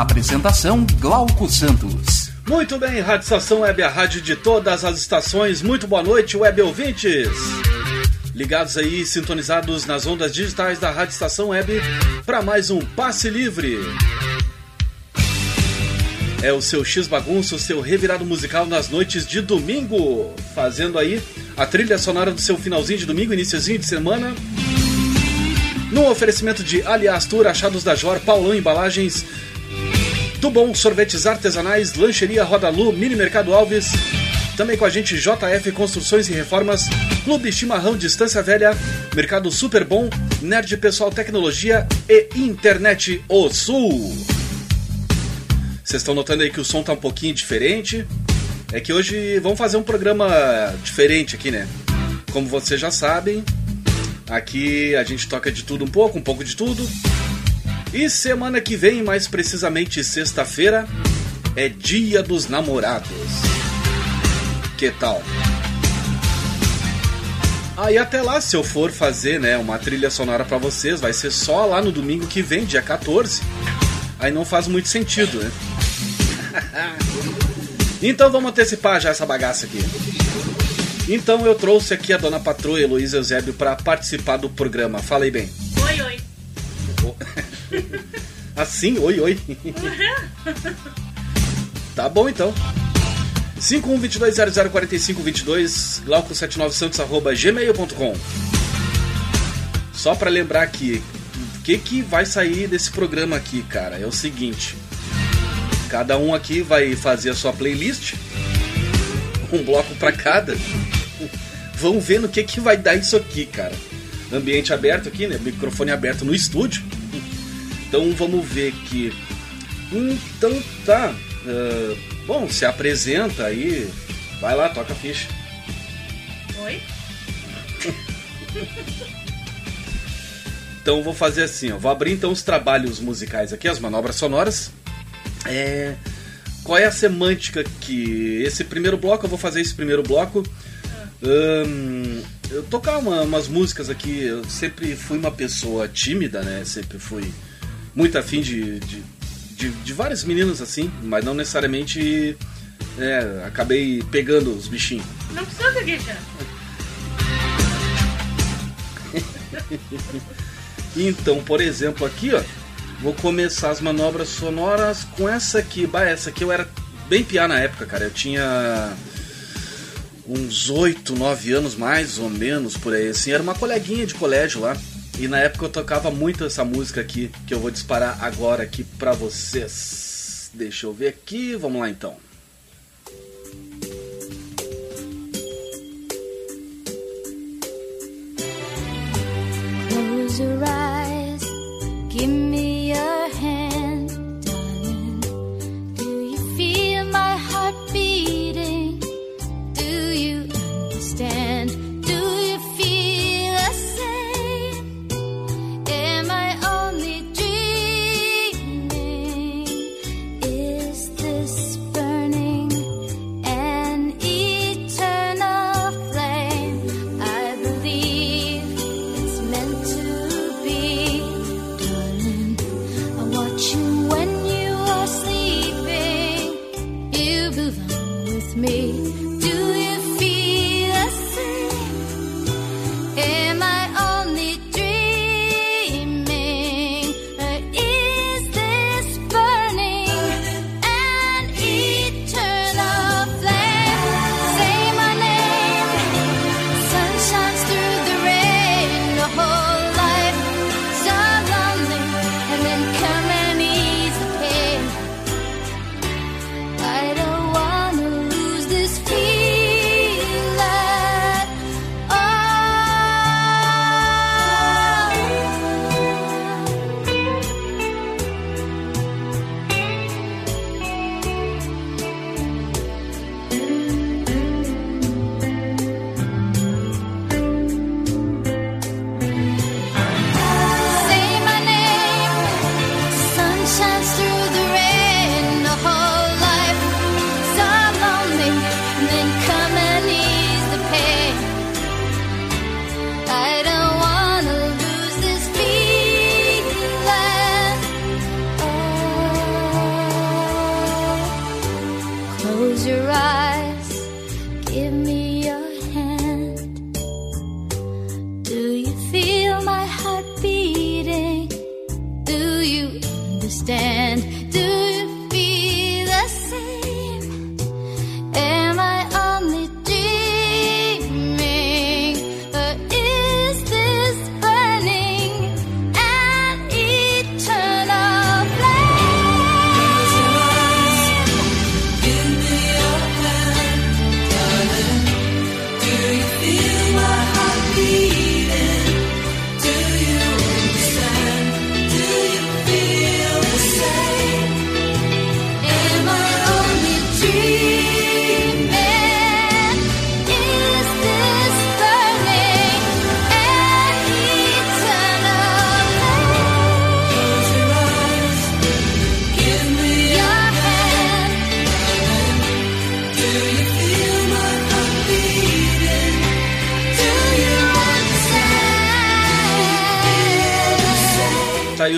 Apresentação Glauco Santos. Muito bem, Rádio Estação Web, a rádio de todas as estações. Muito boa noite, web ouvintes. Ligados aí, sintonizados nas ondas digitais da Rádio Estação Web para mais um Passe Livre. É o seu X bagunço, seu revirado musical nas noites de domingo, fazendo aí a trilha sonora do seu finalzinho de domingo, iníciozinho de semana. No oferecimento de Aliás Tour, Achados da Jor, Paulão Embalagens, Tubom Sorvetes Artesanais, Lancheria Rodalu, Mini Mercado Alves. Também com a gente JF Construções e Reformas, Clube Chimarrão Distância Velha, Mercado Super Bom, Nerd Pessoal Tecnologia e Internet O Sul. Vocês estão notando aí que o som tá um pouquinho diferente? É que hoje vamos fazer um programa diferente aqui, né? Como vocês já sabem, aqui a gente toca de tudo um pouco, um pouco de tudo. E semana que vem, mais precisamente sexta-feira, é Dia dos Namorados. Que tal? Aí ah, até lá, se eu for fazer, né, uma trilha sonora para vocês, vai ser só lá no domingo que vem, dia 14. Aí não faz muito sentido, né? então vamos antecipar já essa bagaça aqui. Então eu trouxe aqui a dona patroa Heloísa Eusébio para participar do programa. Fala aí bem. Oi, oi. Assim, oi, oi. tá bom então. 5122004522 glauco79santos arroba gmail.com Só para lembrar que o que, que vai sair desse programa aqui, cara, é o seguinte. Cada um aqui vai fazer a sua playlist, um bloco para cada. Vamos ver no que, que vai dar isso aqui, cara. Ambiente aberto aqui, né? Microfone aberto no estúdio. Então vamos ver aqui. Então tá. Uh, bom, se apresenta aí. Vai lá, toca a ficha. Oi? então vou fazer assim, ó. Vou abrir então os trabalhos musicais aqui, as manobras sonoras. É... Qual é a semântica que esse primeiro bloco eu vou fazer esse primeiro bloco. Um, eu tocar uma, umas músicas aqui. Eu sempre fui uma pessoa tímida, né? Sempre fui muito afim de, de, de, de vários meninos assim, mas não necessariamente é, acabei pegando os bichinhos. Não precisa ser guicha. então, por exemplo, aqui, ó, vou começar as manobras sonoras com essa aqui. Bah, essa aqui eu era bem piar na época, cara. Eu tinha uns 8, 9 anos mais ou menos por aí, assim. Era uma coleguinha de colégio lá. E na época eu tocava muito essa música aqui, que eu vou disparar agora aqui pra vocês. Deixa eu ver aqui, vamos lá então. Close your eyes, give me your hand,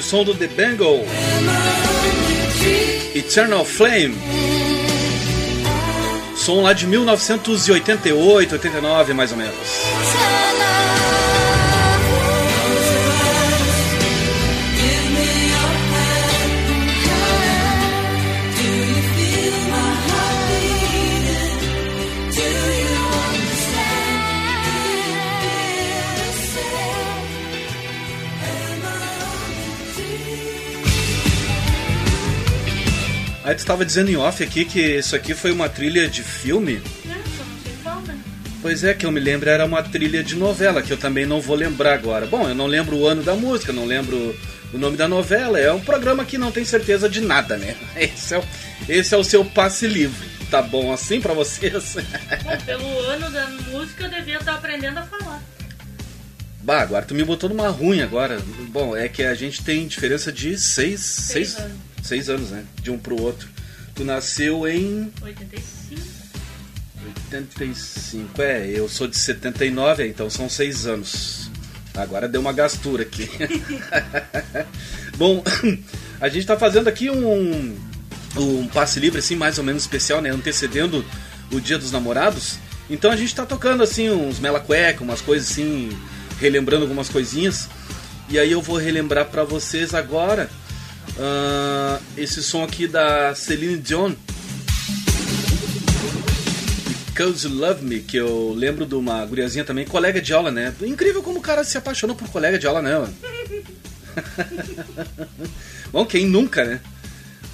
som do The dreaming? Eternal Flame. Som lá de 1988, 89 mais ou menos. Aí tu estava dizendo em off aqui que isso aqui foi uma trilha de filme. Pois é, que eu me lembro era uma trilha de novela, que eu também não vou lembrar agora. Bom, eu não lembro o ano da música, não lembro o nome da novela. É um programa que não tem certeza de nada, né? Esse é o, esse é o seu passe livre. Tá bom assim pra vocês? Bom, pelo ano da música eu devia estar aprendendo a falar. bah, agora tu me botou numa ruim agora. Bom, é que a gente tem diferença de seis, seis, anos. Seis anos, né? De um pro outro. Tu nasceu em 85. 85. É, eu sou de 79, então são seis anos. Agora deu uma gastura aqui. Bom, a gente tá fazendo aqui um, um passe livre, assim, mais ou menos especial, né? Antecedendo o Dia dos Namorados. Então a gente tá tocando, assim, uns mela cueca, umas coisas assim, relembrando algumas coisinhas. E aí eu vou relembrar pra vocês agora ah, esse som aqui da Celine Dion. Because You Love Me, que eu lembro de uma guriazinha também, colega de aula, né? Incrível como o cara se apaixonou por colega de aula, né? Bom, quem nunca, né?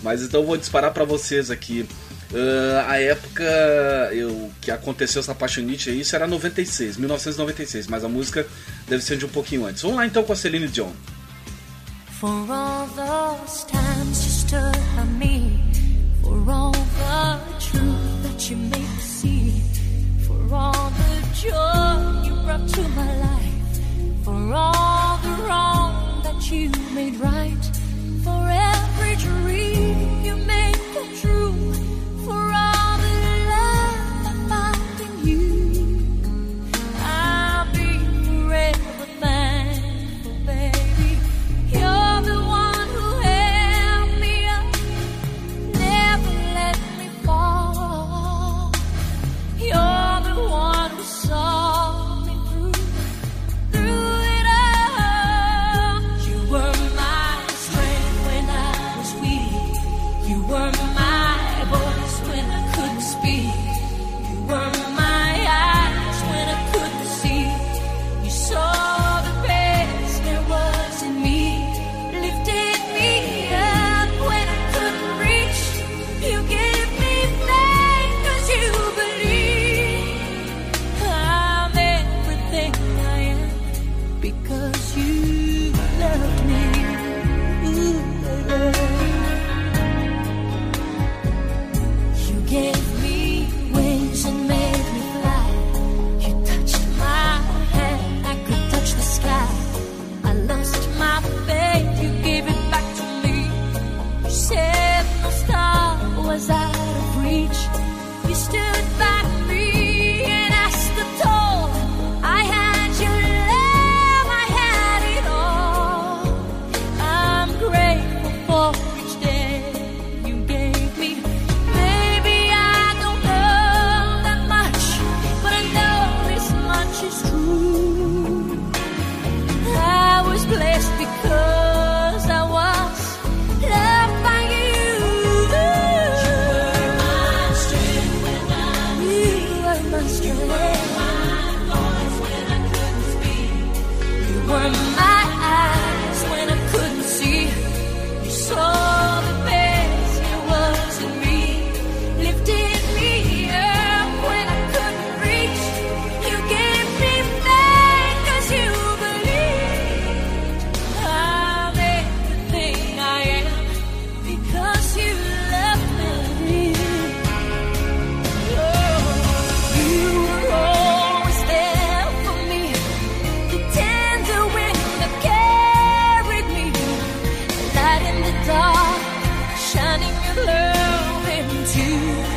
Mas então eu vou disparar pra vocês aqui. Ah, a época eu, que aconteceu essa paixonite aí, isso era 96, 1996, mas a música deve ser de um pouquinho antes. Vamos lá então com a Celine Dion. For all those times you stood by me, for all the truth that you made me see, for all the joy you brought to my life, for all the wrong that you made right, for every dream you made come true, dark, shining your love into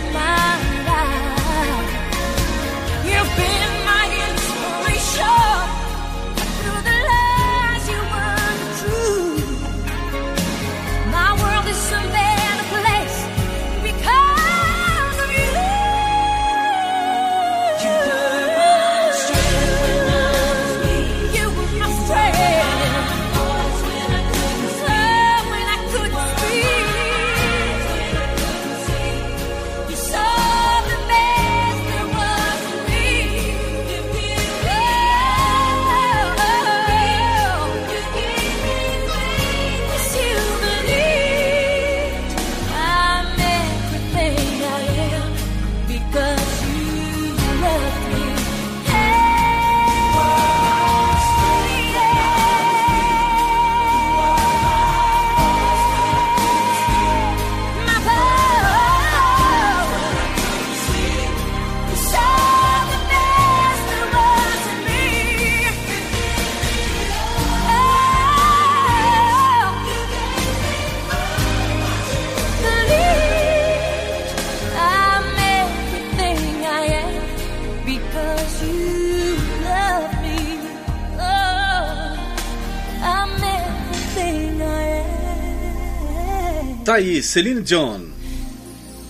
aí, Celine Dion.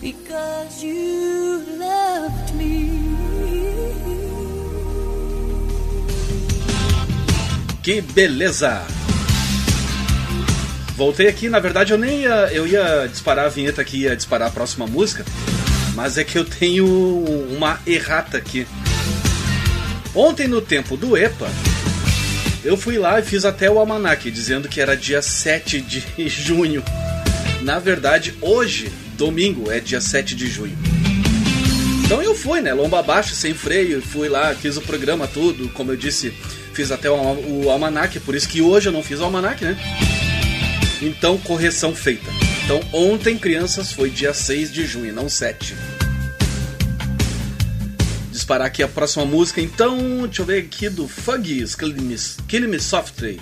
because you loved me. Que beleza! Voltei aqui, na verdade eu nem ia, eu ia disparar a vinheta aqui, ia disparar a próxima música, mas é que eu tenho uma errata aqui. Ontem no tempo do EPA, eu fui lá e fiz até o almanac, dizendo que era dia 7 de junho. Na verdade, hoje, domingo, é dia 7 de junho. Então eu fui, né? Lomba abaixo, sem freio, fui lá, fiz o programa tudo, como eu disse, fiz até o, o almanac, por isso que hoje eu não fiz o almanac, né? Então, correção feita. Então, ontem, crianças, foi dia 6 de junho, não 7. Disparar aqui a próxima música, então, deixa eu ver aqui do Fuggies, Kill Me, Kill Me Softly.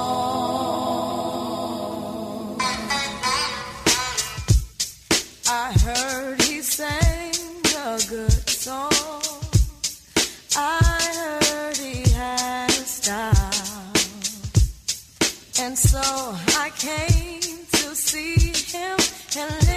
And so I came to see him and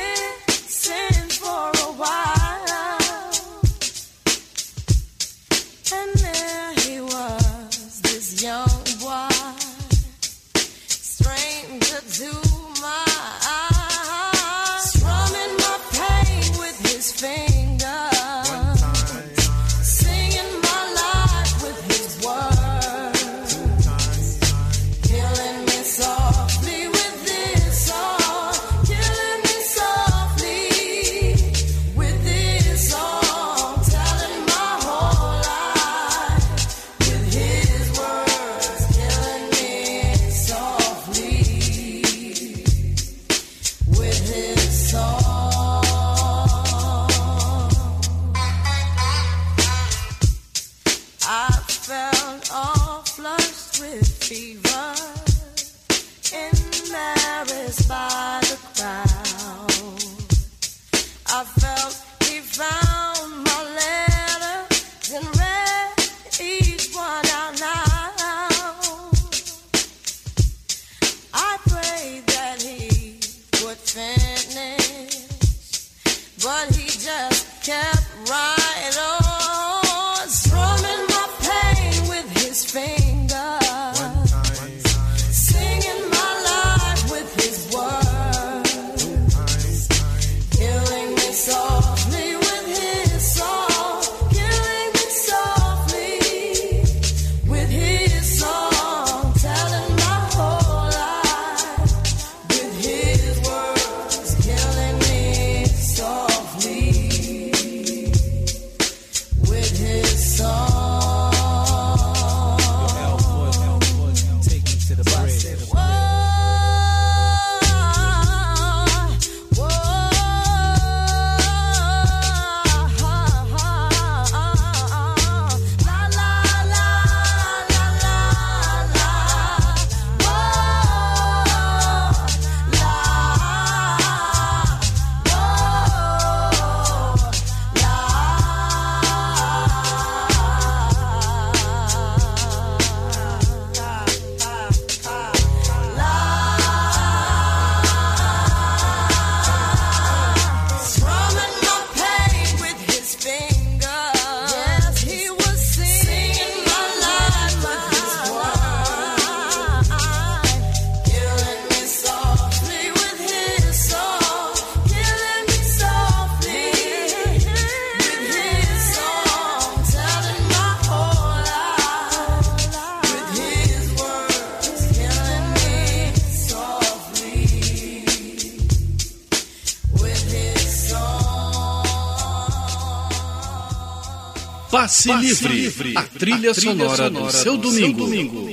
Passe, livre, a trilha, a trilha sonora, sonora, do seu domingo. Seu domingo.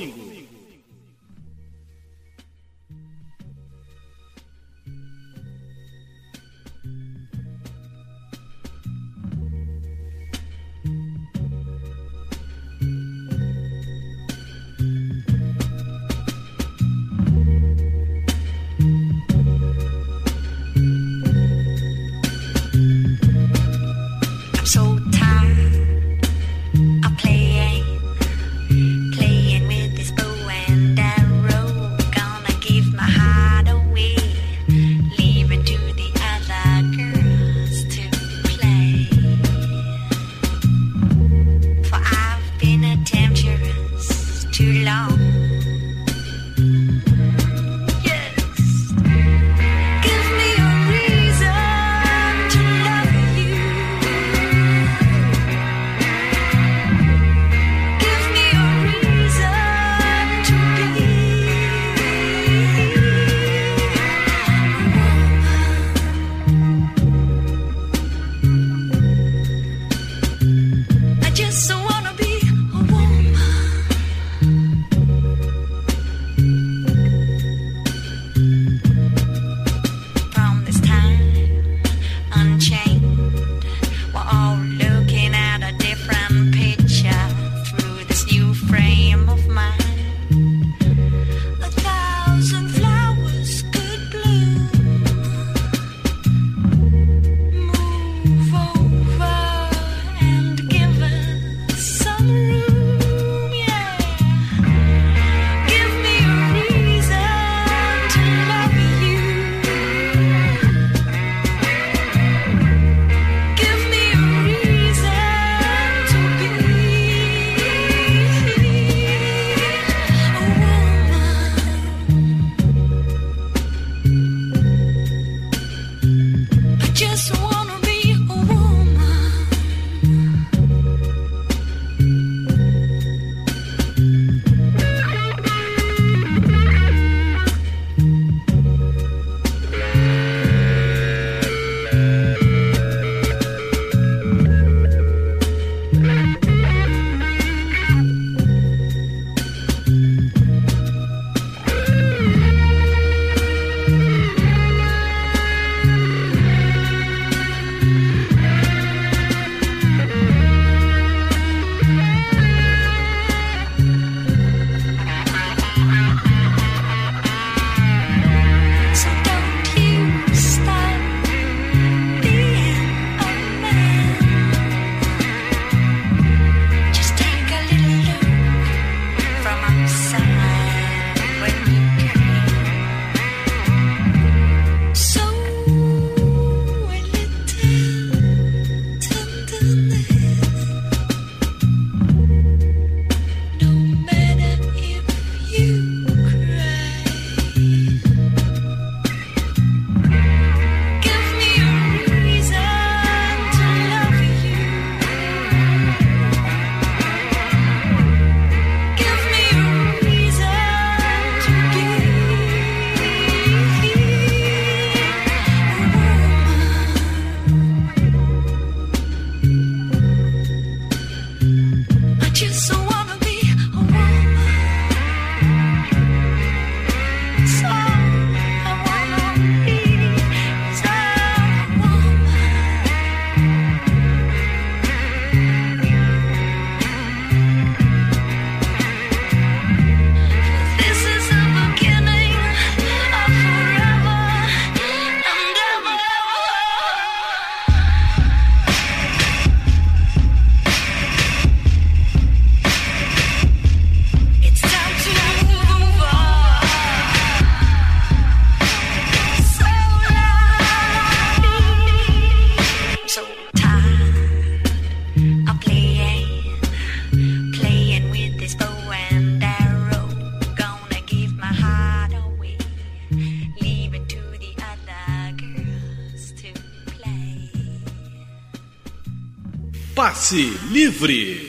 Passe Livre.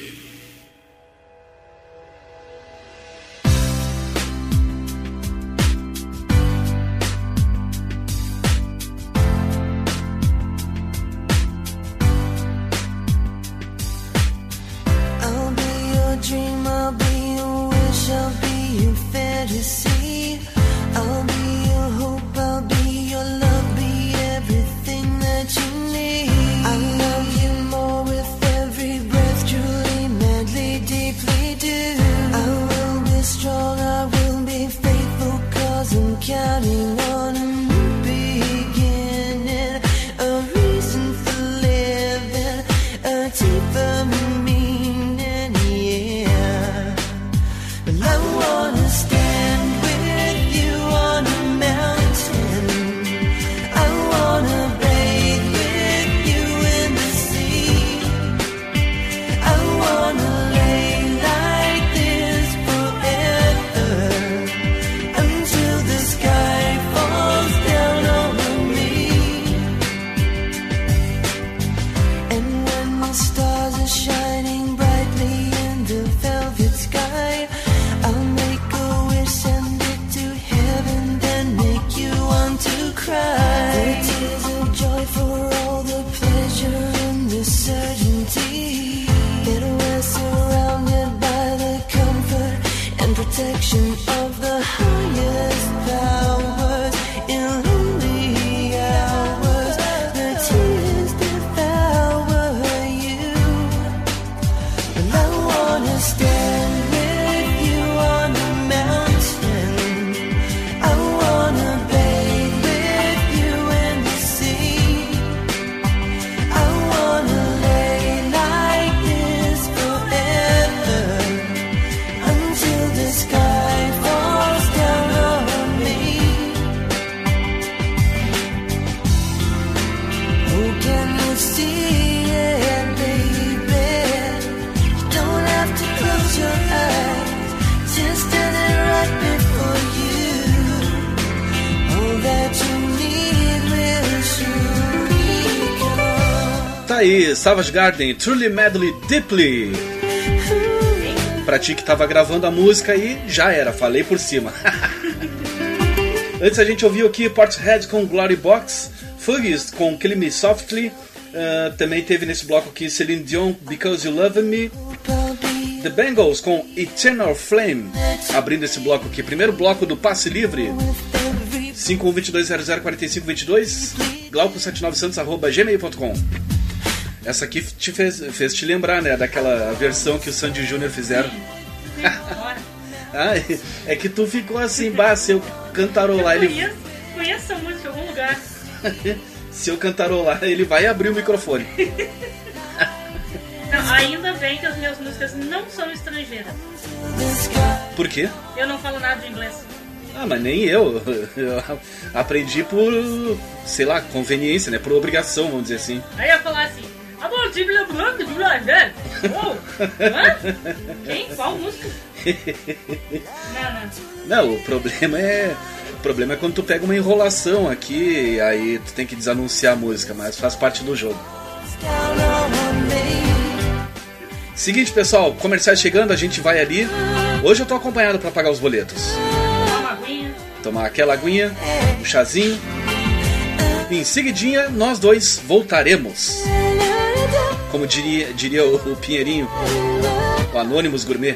Savage Garden, Truly Madly Deeply. Pra ti que tava gravando a música aí, já era, falei por cima. Antes a gente ouviu aqui Portishead com Glory Box, Fugees com Kill Me Softly, ah, também teve nesse bloco aqui Celine Dion, Because You Love Me, The Bengals com Eternal Flame, abrindo esse bloco aqui, primeiro bloco do Passe Livre, 5122004522, glauco79santos.gmail.com Essa aqui te fez, fez te lembrar, né, daquela versão que o Sandy Júnior fizeram. Ah, é que tu ficou assim, bah, se eu cantarolar, Eu ele, conheço, conheço essa música em algum lugar. se eu cantarolar, ele vai abrir o microfone. Não, ainda bem que as minhas músicas não são estrangeiras. Por quê? Eu não falo nada de inglês. Ah, mas nem eu. Eu aprendi por, sei lá, conveniência, né? Por obrigação, vamos dizer assim. Aí eu ia falar assim, amor, lembrando de hã? Quem? Qual música? Não, não. Não, o problema é. O problema é quando tu pega uma enrolação aqui, aí tu tem que desanunciar a música, mas faz parte do jogo. Seguinte, pessoal, comerciais chegando, a gente vai ali. Hoje eu tô acompanhado pra pagar os boletos. Tomar aquela aguinha, um chazinho. Em seguidinha, nós dois voltaremos. Como diria, diria o, o Pinheirinho, o Anônimos Gourmet.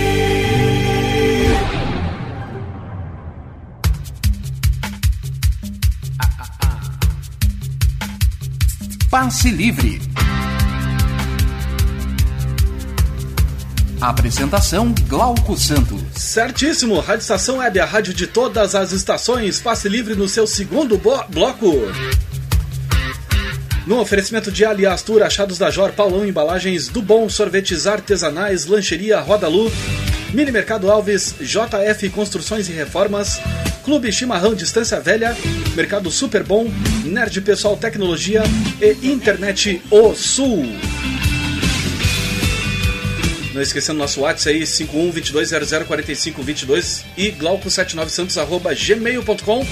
Passe Livre. Apresentação Glauco Santos. Certíssimo, Rádio Estação Web, a rádio de todas as estações, passe livre no seu segundo bloco. No oferecimento de Aliás Tour, Achados da Jor, Paulão Embalagens, do Bom, Sorvetes Artesanais, Lancheria Rodalu, Mini Mercado Alves, JF Construções e Reformas, Clube Chimarrão Distância Velha, Mercado Super Bom, Nerd Pessoal Tecnologia e Internet O Sul. Não esquecendo nosso WhatsApp aí, 5122004522 e glauco79santos.gmail.com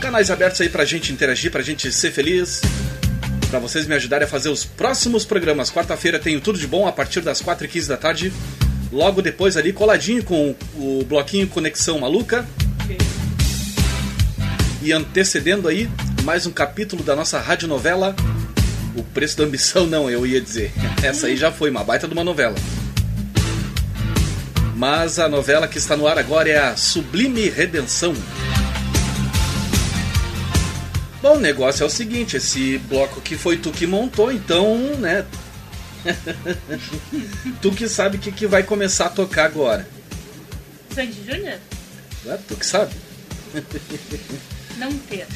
Canais abertos aí pra gente interagir, pra gente ser feliz, pra vocês me ajudarem a fazer os próximos programas. Quarta-feira tenho tudo de bom a partir das 4h15 da tarde. Logo depois ali, coladinho com o bloquinho Conexão Maluca. E antecedendo aí, mais um capítulo da nossa radionovela o preço da ambição não, eu ia dizer. Essa aí já foi uma baita de uma novela. Mas a novela que está no ar agora é a Sublime Redenção. Bom, o negócio é o seguinte, esse bloco que foi tu que montou, então, né? tu que sabe o que, que vai começar a tocar agora. Sandy Júnior? É, tu que sabe. Não ter.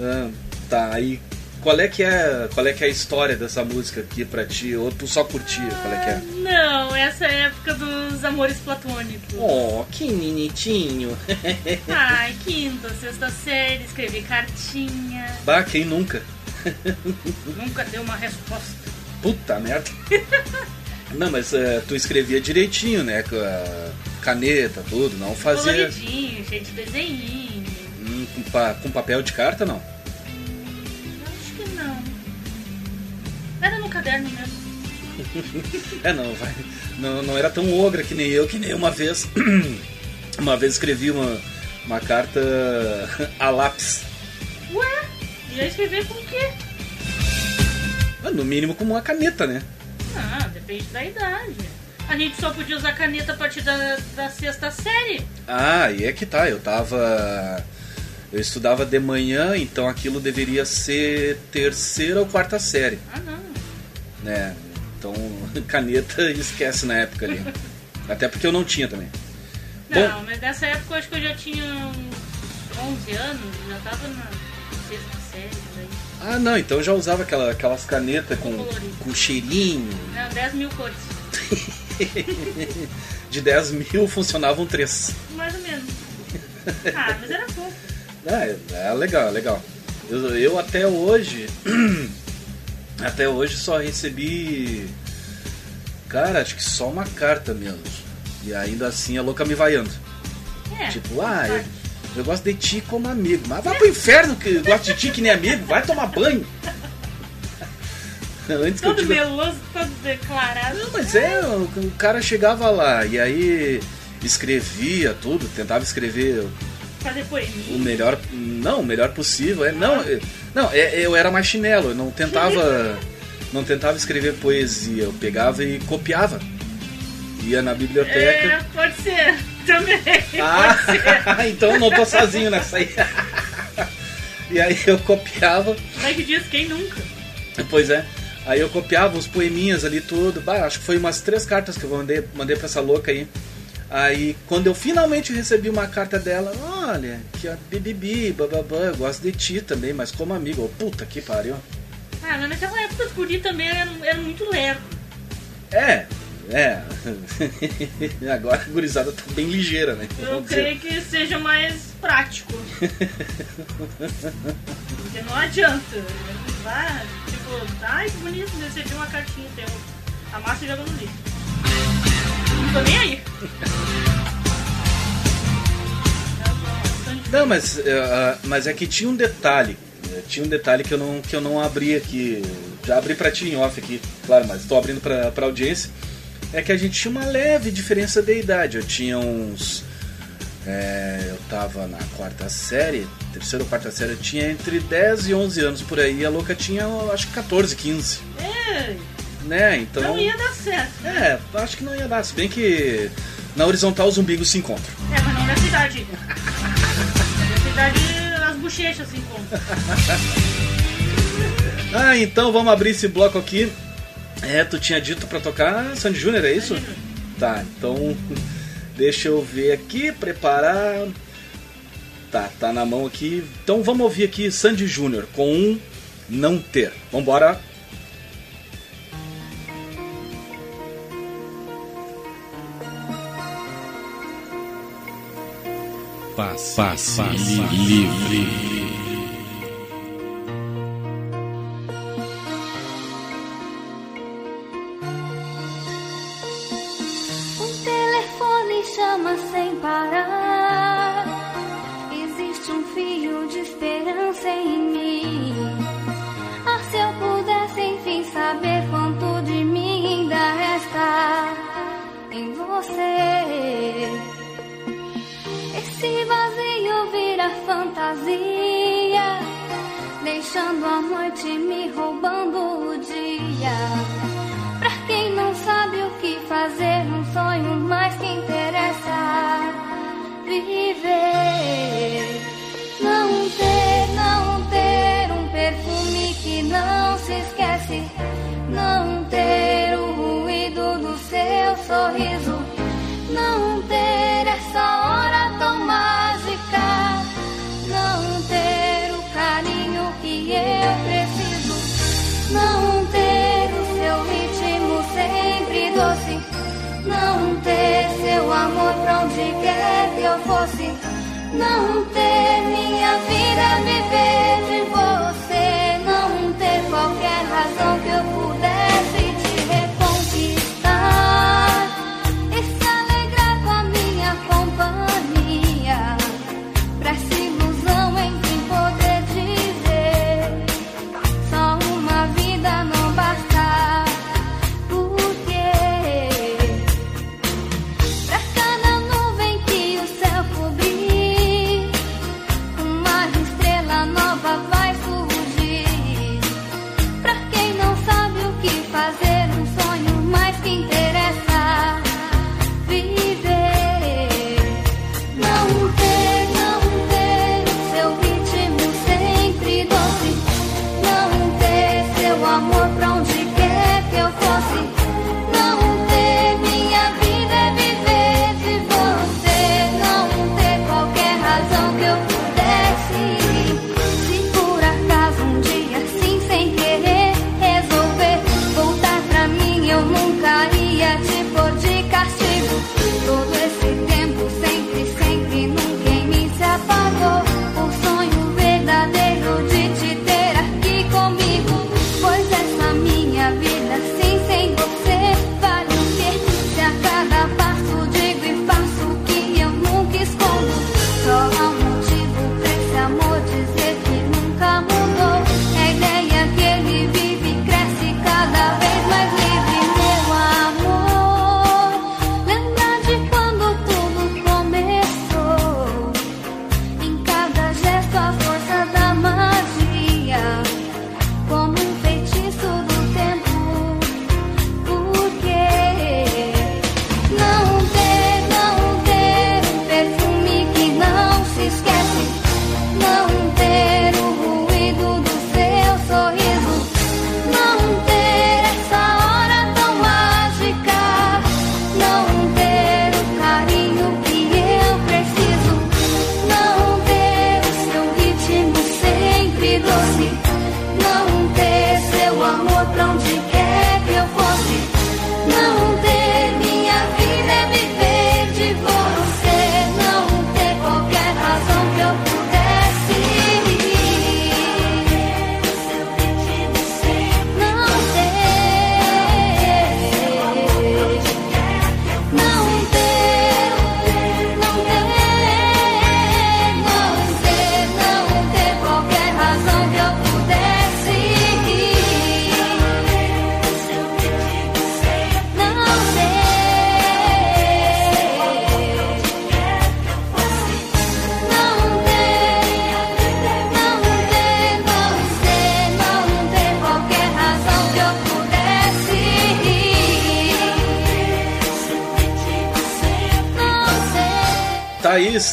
Ah, tá, aí qual é que é, qual é que é a história dessa música aqui pra ti? Ou tu só curtia? Qual é que é? Não, essa é a época dos amores platônicos. Oh, que bonitinho. Ai, quinta, sexta série, escrevi cartinha. Bah, quem nunca? Nunca deu uma resposta. Puta merda. Não, mas uh, tu escrevia direitinho, né? caneta, tudo, não fazia Coloridinho, cheio de desenhinho. Com, pa- com papel de carta, não. Acho que não. Era no caderno mesmo. É, não, vai, não, não era tão ogra que nem eu, que nem uma vez. uma vez escrevi uma, uma carta a lápis. Ué, ia escrever com o quê? Ah, No mínimo com uma caneta, né? Ah, depende da idade. A gente só podia usar caneta a partir da, da sexta série. Ah, e é que tá, eu tava. Eu estudava de manhã, então aquilo deveria ser terceira ou quarta série, Ah, não. né? Então, caneta esquece na época ali. Até porque eu não tinha também. Não, mas nessa época eu acho que eu já tinha uns 11 anos, já tava na sexta série. Daí. Ah, não, então eu já usava aquela, aquelas canetas com, com cheirinho. Não, 10 mil cores. De 10 mil funcionavam três. Mais ou menos. Ah, mas era pouco. É, é legal, é legal. Eu, eu até hoje. até hoje só recebi. Cara, acho que só uma carta mesmo. E ainda assim a louca me vaiando. É. Tipo, ah, eu, eu gosto de ti como amigo. Mas vai pro inferno que gosta de ti que nem amigo, vai tomar banho. Antes eu Todo diga- meloso, todo declarado. Não, mas é, o, o cara chegava lá e aí escrevia tudo, tentava escrever Fazer o poeminha. melhor, não, o melhor possível. É, não, é- não, é- eu era mais chinelo, eu não tentava, não tentava escrever poesia, eu pegava e copiava. Ia na biblioteca. É, pode ser. Também. Pode ser. Ah, então eu não tô sozinho nessa aí. E aí eu copiava, Vai que diz quem nunca. pois é. Aí eu copiava os poeminhas ali tudo. Bah, acho que foi umas três cartas que eu mandei, mandei pra essa louca aí. Aí quando eu finalmente recebi uma carta dela, olha, que a bibibi, bababá, eu gosto de ti também, mas como amigo. Eu, puta que pariu. Ah, mas naquela época os guri também eram, eram muito lerdo. É, é. Agora a gurizada tá bem ligeira, né? Eu Vamos dizer. creio que seja mais prático. Porque não adianta. Vai, tipo, ai que bonito, recebi uma cartinha teu. A massa joga no lixo. Não tô nem aí. Não, mas, é, ah, mas é que tinha um detalhe. né? Tinha um detalhe que eu não, que eu não abri aqui. Já abri pra ti em off aqui, claro, mas tô abrindo pra, pra audiência. É que a gente tinha uma leve diferença de idade. Eu tinha uns. é, eu tava na quarta série, terceira ou quarta série, eu tinha entre 10 e 11 anos por aí. A louca tinha, acho que 14, 15. É, Né? Então. não ia dar certo. É, acho que não ia dar. Se bem que na horizontal os umbigos se encontram. É, mas não nessa idade. Nessa idade as bochechas se encontram. Ah, então vamos abrir esse bloco aqui. É, tu tinha dito pra tocar Sandy Júnior, é isso? Tá, então deixa eu ver aqui, preparar. Tá, tá na mão aqui. Então vamos ouvir aqui Sandy Júnior com um não ter. Vambora. Passe, passe, livre. Um telefone chama sem parar. Existe um fio de esperança em mim. Ah, se eu pudesse enfim saber quanto de mim ainda resta em você. Esse vazio vira fantasia, deixando a noite me roubando o dia. Pra quem não sabe o que fazer, um sonho mais que interessa viver. Não ter, não ter um perfume que não se esquece. Não ter o ruído do seu sorriso. Não ter essa hora Não ter o seu ritmo sempre doce. Não ter seu amor pra onde quer que eu fosse. Não ter minha vida viver de você. Não ter qualquer razão que eu pudesse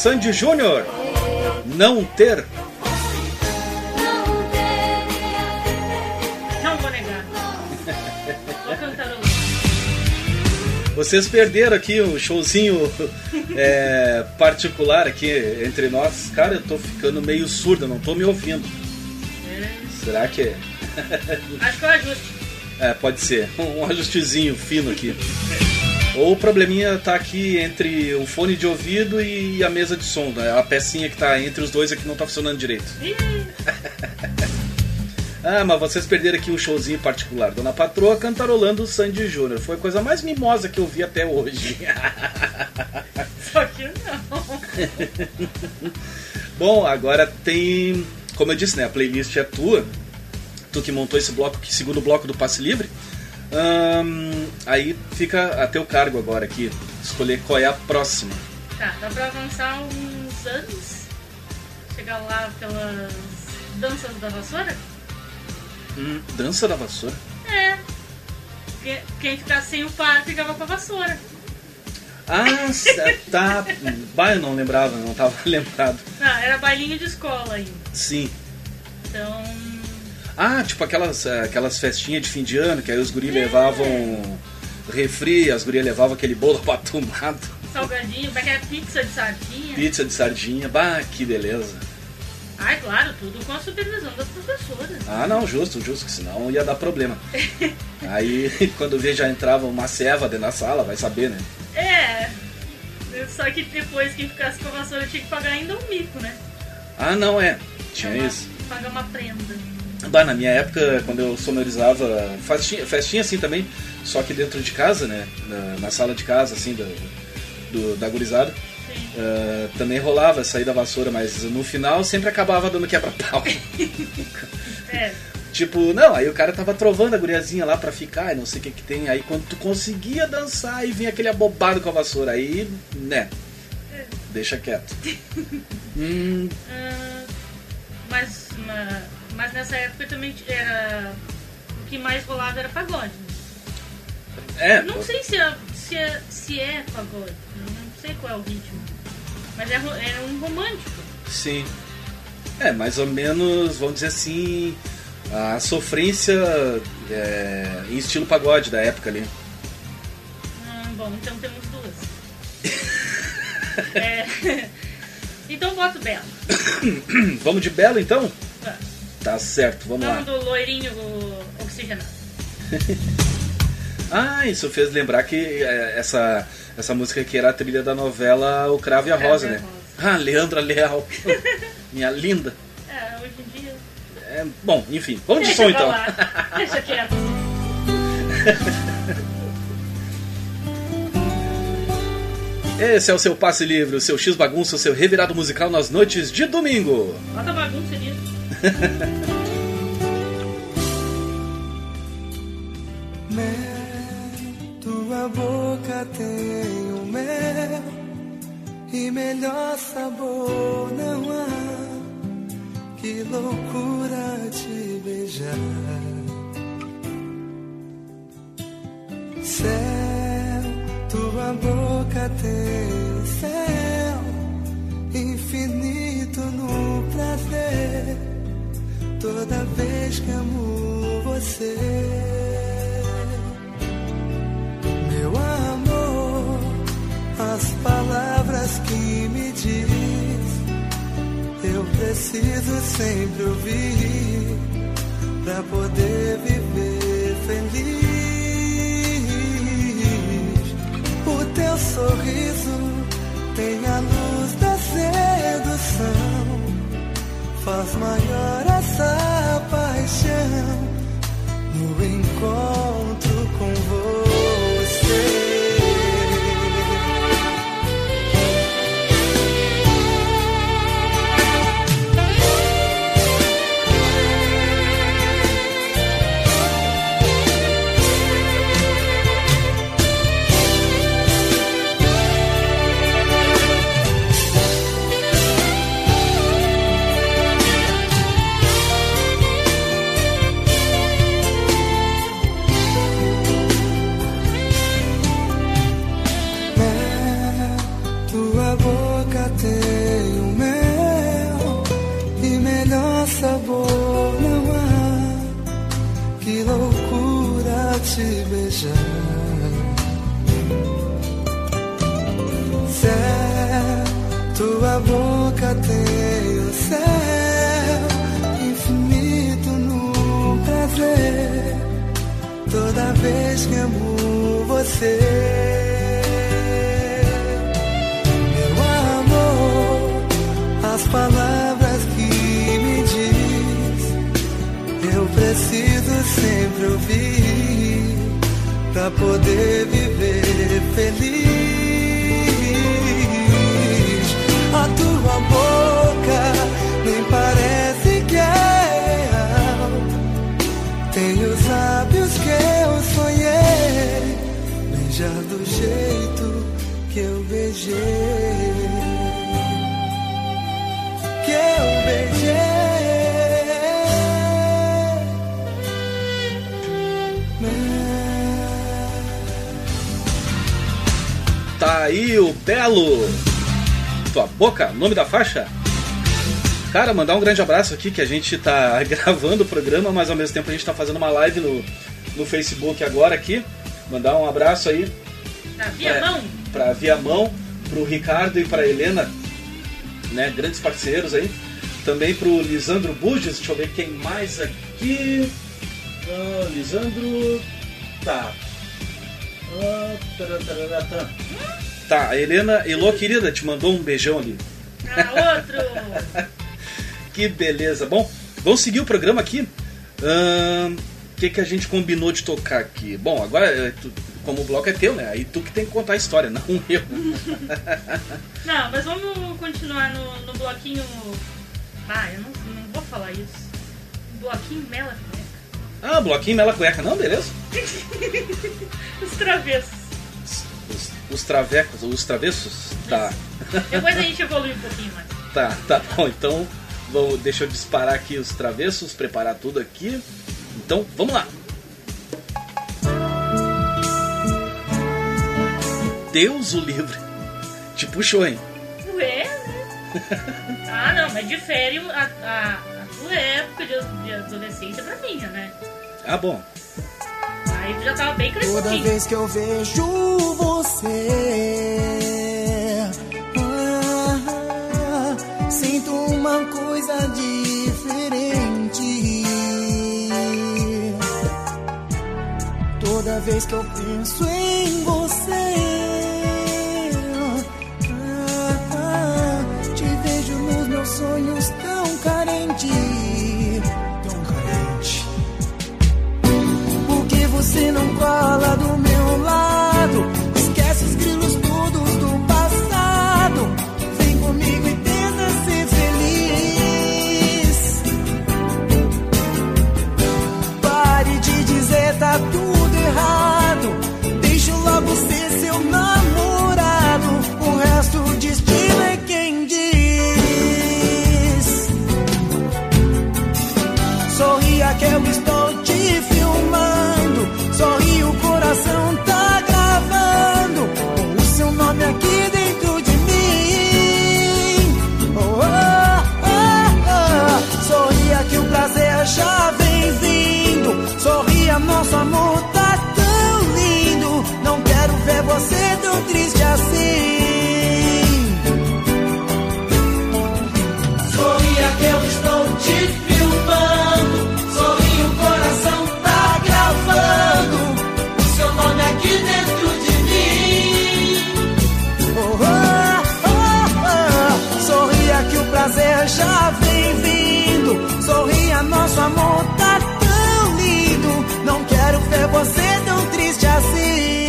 Sandy Júnior. Não ter. Não vou negar. Vou cantarolar. Vocês perderam aqui o showzinho é, particular aqui entre nós. Cara, eu tô ficando meio surdo, não tô me ouvindo. Será que é? Acho que eu ajuste. É, pode ser. Um ajustezinho fino aqui. Ou o probleminha tá aqui entre o fone de ouvido e a mesa de som. né? A pecinha que tá entre os dois aqui não tá funcionando direito. Ah, mas vocês perderam aqui um showzinho particular. Dona Patroa cantarolando o Sandy Júnior. Foi a coisa mais mimosa que eu vi até hoje. Só que não. Bom, agora tem. Como eu disse, né? A playlist é tua. Tu que montou esse bloco, que segundo bloco do Passe Livre. Aí fica a teu cargo agora aqui. Escolher qual é a próxima. Tá, dá pra avançar uns anos. Chegar lá pelas danças da vassoura? Hum, dança da vassoura. É. Que- Quem ficasse sem o par ficava com a vassoura. Ah, tá. Bah, eu não lembrava, não tava lembrado. Não, era bailinho de escola ainda. Sim. Então. Ah, tipo aquelas, eh, aquelas festinhas de fim de ano que aí os guris levavam refri, as gurias levavam aquele bolo abatumado, Salgadinho, é que é? Pizza de sardinha. pizza de sardinha. Bah, que beleza. Ai, claro, tudo com a supervisão das professoras. Ah, não, justo, justo, que senão ia dar problema. Aí, quando vê, já entrava uma ceva dentro da sala, vai saber, né? É. Só que depois quem ficasse com a vassoura tinha que pagar ainda um mico, né? Ah, não, é. Tinha isso. Pagar uma prenda. Bah, na minha época, quando eu sonorizava festinha, festinha assim também, só que dentro de casa, né? Na, na sala de casa, assim, do, do- da gurizada. Ah, também rolava sair da vassoura, mas no final sempre acabava dando quebra-pau. É. tipo, não, aí o cara tava trovando a guriazinha lá pra ficar e não sei o que que tem. Aí quando tu conseguia dançar, aí vinha aquele abobado com a vassoura. Aí, né, deixa quieto. Hum, Ah, mas, ma- mas nessa época também era. O que mais rolava era pagode. é, Não sei se é, se é, se é pagode, não sei qual é o ritmo. Mas é, é um romântico. Sim. É, mais ou menos, vamos dizer assim, a sofrência é, em estilo pagode da época ali. Ah, bom, então temos duas. É, então boto Bela. vamos de Belo então? Tá. Certo, vamos lá. Vamos do loirinho oxigenado. Ah, isso fez lembrar que é, essa, essa música aqui era a trilha da novela O Cravo e a Rosa, né? Ah, Leandra Leal. Minha linda. É, hoje em dia. É, bom, enfim, vamos de som então. lá. Deixa quieto. Esse é o seu passe livre, o seu X bagunça, o seu revirado musical nas noites de domingo. Bota bagunça nisso. Mel, tua boca tem o mel e melhor sabor não há. Que loucura te beijar. Céu, tua boca tem céu infinito no prazer. Toda vez que amo você. Meu amor, as palavras que me diz, eu preciso sempre ouvir pra poder viver feliz. O teu sorriso tem a luz da sedução, faz maior essa paixão no encontro com você. Boca tem o mel e melhor sabor não há. Que loucura te beijar. Céu, tua boca tem o céu infinito no prazer. Toda vez que amo você. Pra poder viver feliz. Belo. Tua boca, nome da faixa? Cara, mandar um grande abraço aqui que a gente tá gravando o programa, mas ao mesmo tempo a gente tá fazendo uma live no, no Facebook agora aqui. Mandar um abraço aí Na Viamão. pra Viamão, pro Ricardo e pra Helena, né, grandes parceiros aí. Também pro Lisandro Buges, deixa eu ver quem mais aqui. Ah, Lisandro. Tá. Ah, tará, tará, tá. Tá, a Helena, Elô querida, te mandou um beijão ali. Ah, outro. Que beleza. Bom, vamos seguir o programa aqui. O que, que a gente combinou de tocar aqui? Bom, agora, é, tu- como o bloco é teu, né? Aí tu que tem que contar a história, não eu. Não, mas vamos continuar no, no bloquinho. Ah, eu não, não vou falar isso. Bloquinho Mela Cueca. ah, bloquinho Mela Cueca. Não, beleza. Os travessos. Os, os travecos, os travessos? Tá. Depois a gente evolui um pouquinho mais. Tá, tá bom. Então, vou, deixa eu disparar aqui os travessos, preparar tudo aqui. Então, vamos lá. Deus o livre. Te puxou, hein? Ué, né? Ah, não, mas difere a, a, a tua época de, de adolescência pra minha, né? Ah, bom. Aí já tava bem Toda vez que eu vejo você, ah, sinto uma coisa diferente. Toda vez que eu penso em você, ah, te vejo nos meus sonhos tão carente, você não cola do meu lado. Esquece os grilos todos do passado. Vem comigo e tenta ser feliz. Pare de dizer tá tudo errado. Deixa logo ser seu namorado. O resto nosso amor tá tão lindo. Não quero ver você tão triste assim. Sorria que eu estou te filmando. Sorri, o coração tá gravando. O seu nome aqui dentro de mim. Oh, oh, oh. Sorria que o prazer já vem vindo. Sorria, nosso amor tá você tão triste assim.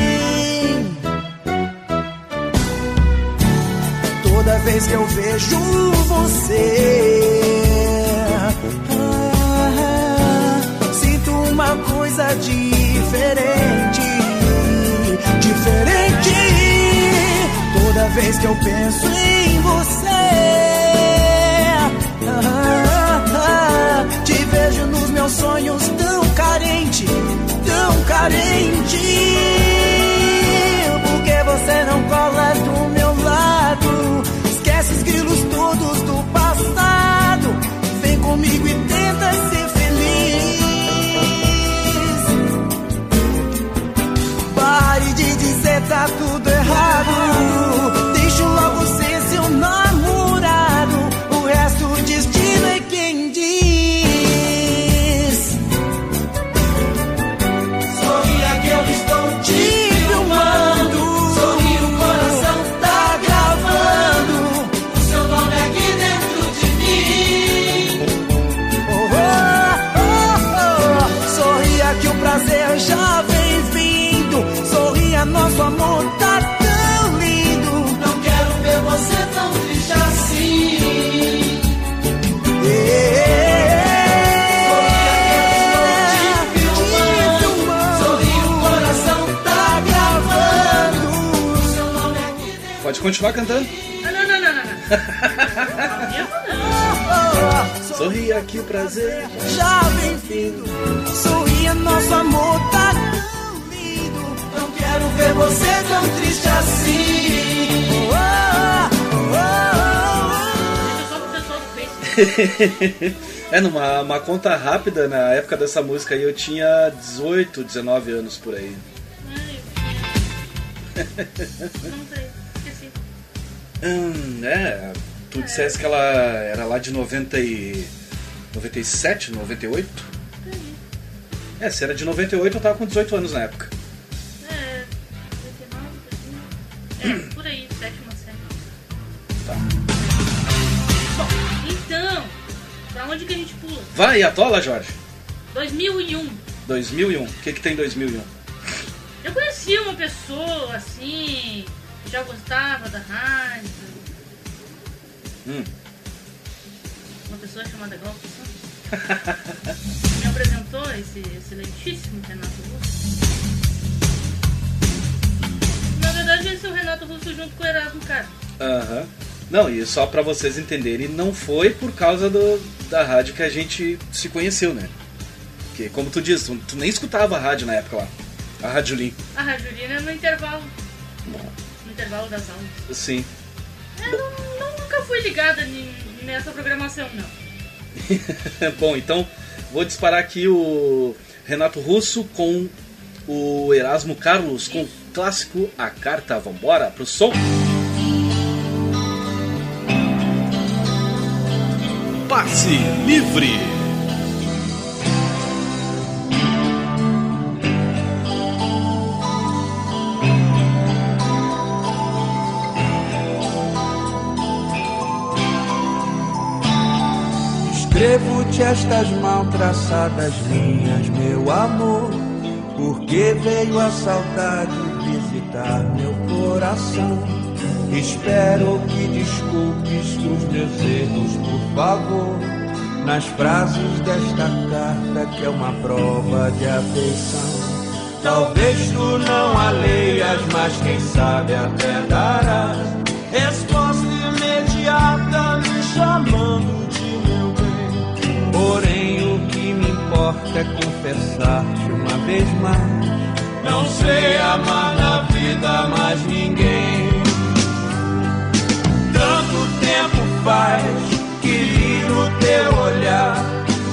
Toda vez que eu vejo você, ah, sinto uma coisa diferente, diferente. Toda vez que eu penso em você, ah, ah, te vejo nos meus sonhos tão carente, carente. Porque você não cola do meu lado. Esquece os grilos todos do passado. Vem comigo e tenta ser feliz. Pare de dizer tá tudo errado. Continuar cantando? Ah, não, não, não, não. não. Não. Sorria, que prazer. Já bem-vindo, sorria, nosso amor tá tão lindo. Não quero ver você tão triste assim. Oh, oh, oh, Deixa só pro pessoal do Facebook. é, numa uma conta rápida, na época dessa música aí, eu tinha 18, 19 anos por aí. Ai, Não sei, esqueci. Hum, é, tu dissesse que ela era lá de 90 e... 97, 98? É, se era de 98, eu tava com 18 anos na época. É, 19, 20. É, por aí, sétima série. Tá. Bom, então, pra onde que a gente pula? Vai, atola, Jorge. 2001. 2001. O que que tem em 2001? Eu conheci uma pessoa assim, já gostava da rádio. Hum. Uma pessoa chamada Glauco Santos. Me apresentou esse excelentíssimo Renato Russo. Na verdade, esse é o Renato Russo junto com o Erasmo Carlos. Aham. Não, e só pra vocês entenderem, não foi por causa do, da rádio que a gente se conheceu, né? Porque, como tu disse, tu, tu nem escutava a rádio na época lá. A Rádio Lim. A Rádio Lina no intervalo. No intervalo das aulas. Sim. Eu não, não- nunca fui ligada nessa programação, não. Bom, então vou disparar aqui o Renato Russo com o Erasmo Carlos com o clássico A Carta Vambora pro som. Passe livre. Escrevo-te estas mal traçadas linhas, meu amor, porque veio a saudade visitar meu coração. Espero que desculpes os meus erros, por favor, nas frases desta carta que é uma prova de afeição. Talvez tu não a leias, mas quem sabe até darás resposta imediata me chamando importa é confessar-te uma vez mais. Não sei amar na vida mais ninguém. Tanto tempo faz que li no teu olhar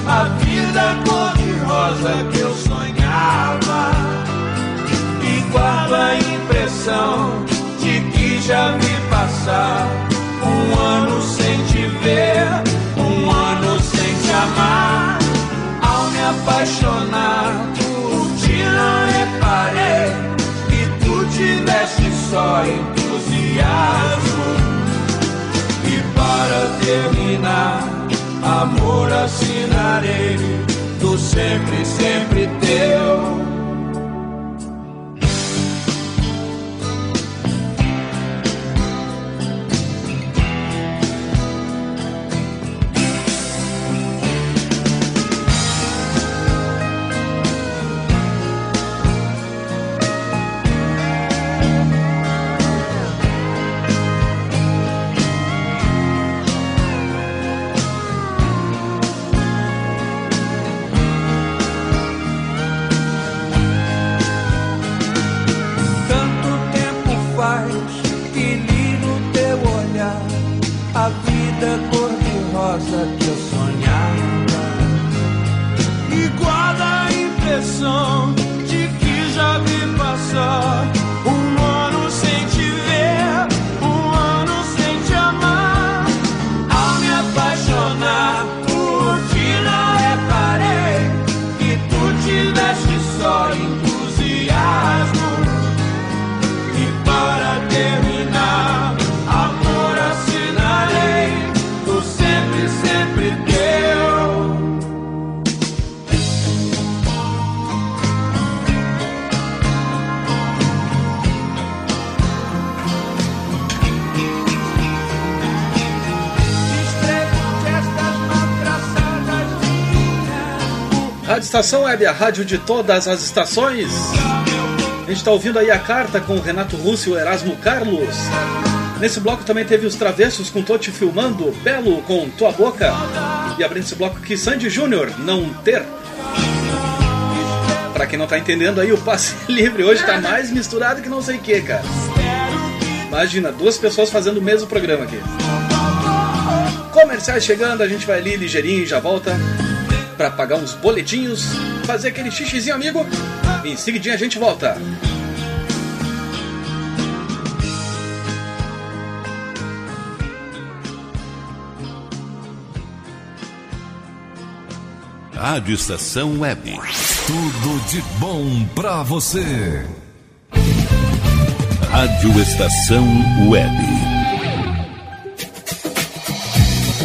a vida cor-de-rosa que eu sonhava. E guardo a impressão de que já vi passar um ano sem te ver, apaixonar por ti, não reparei que tu tiveste só entusiasmo. E para terminar, amor assinarei do sempre, sempre teu. Estação Web, a rádio de todas as estações. A gente está ouvindo aí a carta com o Renato Russo e o Erasmo Carlos. Nesse bloco também teve os Travessos com Tô Te Filmando, Belo com Tua Boca. E abrindo esse bloco aqui, Sandy Júnior, Não Ter. Pra quem não tá entendendo aí, o passe livre hoje tá mais misturado que não sei o que, cara. Imagina, duas pessoas fazendo o mesmo programa aqui. Comerciais chegando, a gente vai ali ligeirinho e já volta para pagar uns boletinhos, fazer aquele xixizinho amigo. Em seguidinho a gente volta. Rádio Estação Web. Tudo de bom pra você. Rádio Estação Web.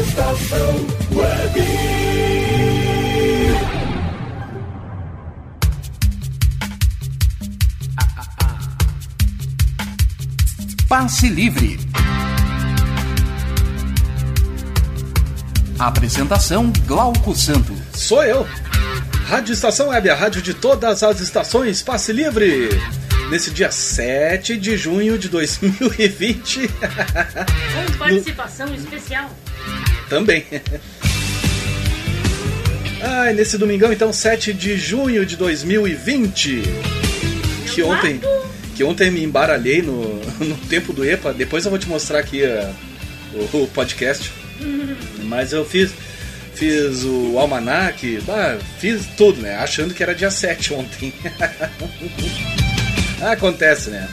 Estação Web. Passe Livre. Apresentação Glauco Santo. Sou eu. Rádio Estação Web, a rádio de todas as estações, passe livre. Nesse dia 7 de junho de 2020. Com participação especial. Também. Ai, nesse domingão, então, 7 de junho de 2020. Que ontem, que ontem me embaralhei no, no tempo do EPA. Depois eu vou te mostrar aqui uh, o, o podcast. Mas eu fiz fiz o almanac, bah, fiz tudo, né? Achando que era dia 7 ontem. Acontece, né?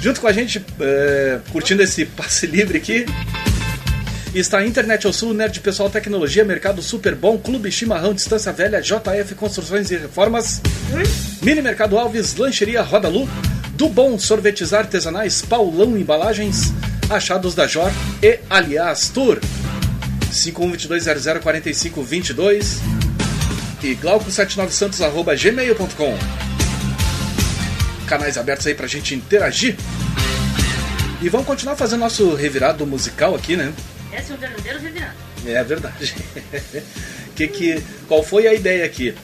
Junto com a gente, é, curtindo esse passe livre aqui, está Internet ao Sul, Nerd Pessoal Tecnologia, Mercado Super Bom, Clube Chimarrão, Distância Velha, JF Construções e Reformas, Mini Mercado Alves, Lancheria Roda Lu, do Bom Sorvetes Artesanais, Paulão Embalagens, Achados da Jor e Aliás Tour. 5122004522 e glauco79santos.gmail.com Canais abertos aí pra gente interagir. E vamos continuar fazendo nosso revirado musical aqui, né? Esse é um verdadeiro revirado. É verdade. que, que, qual foi a ideia aqui?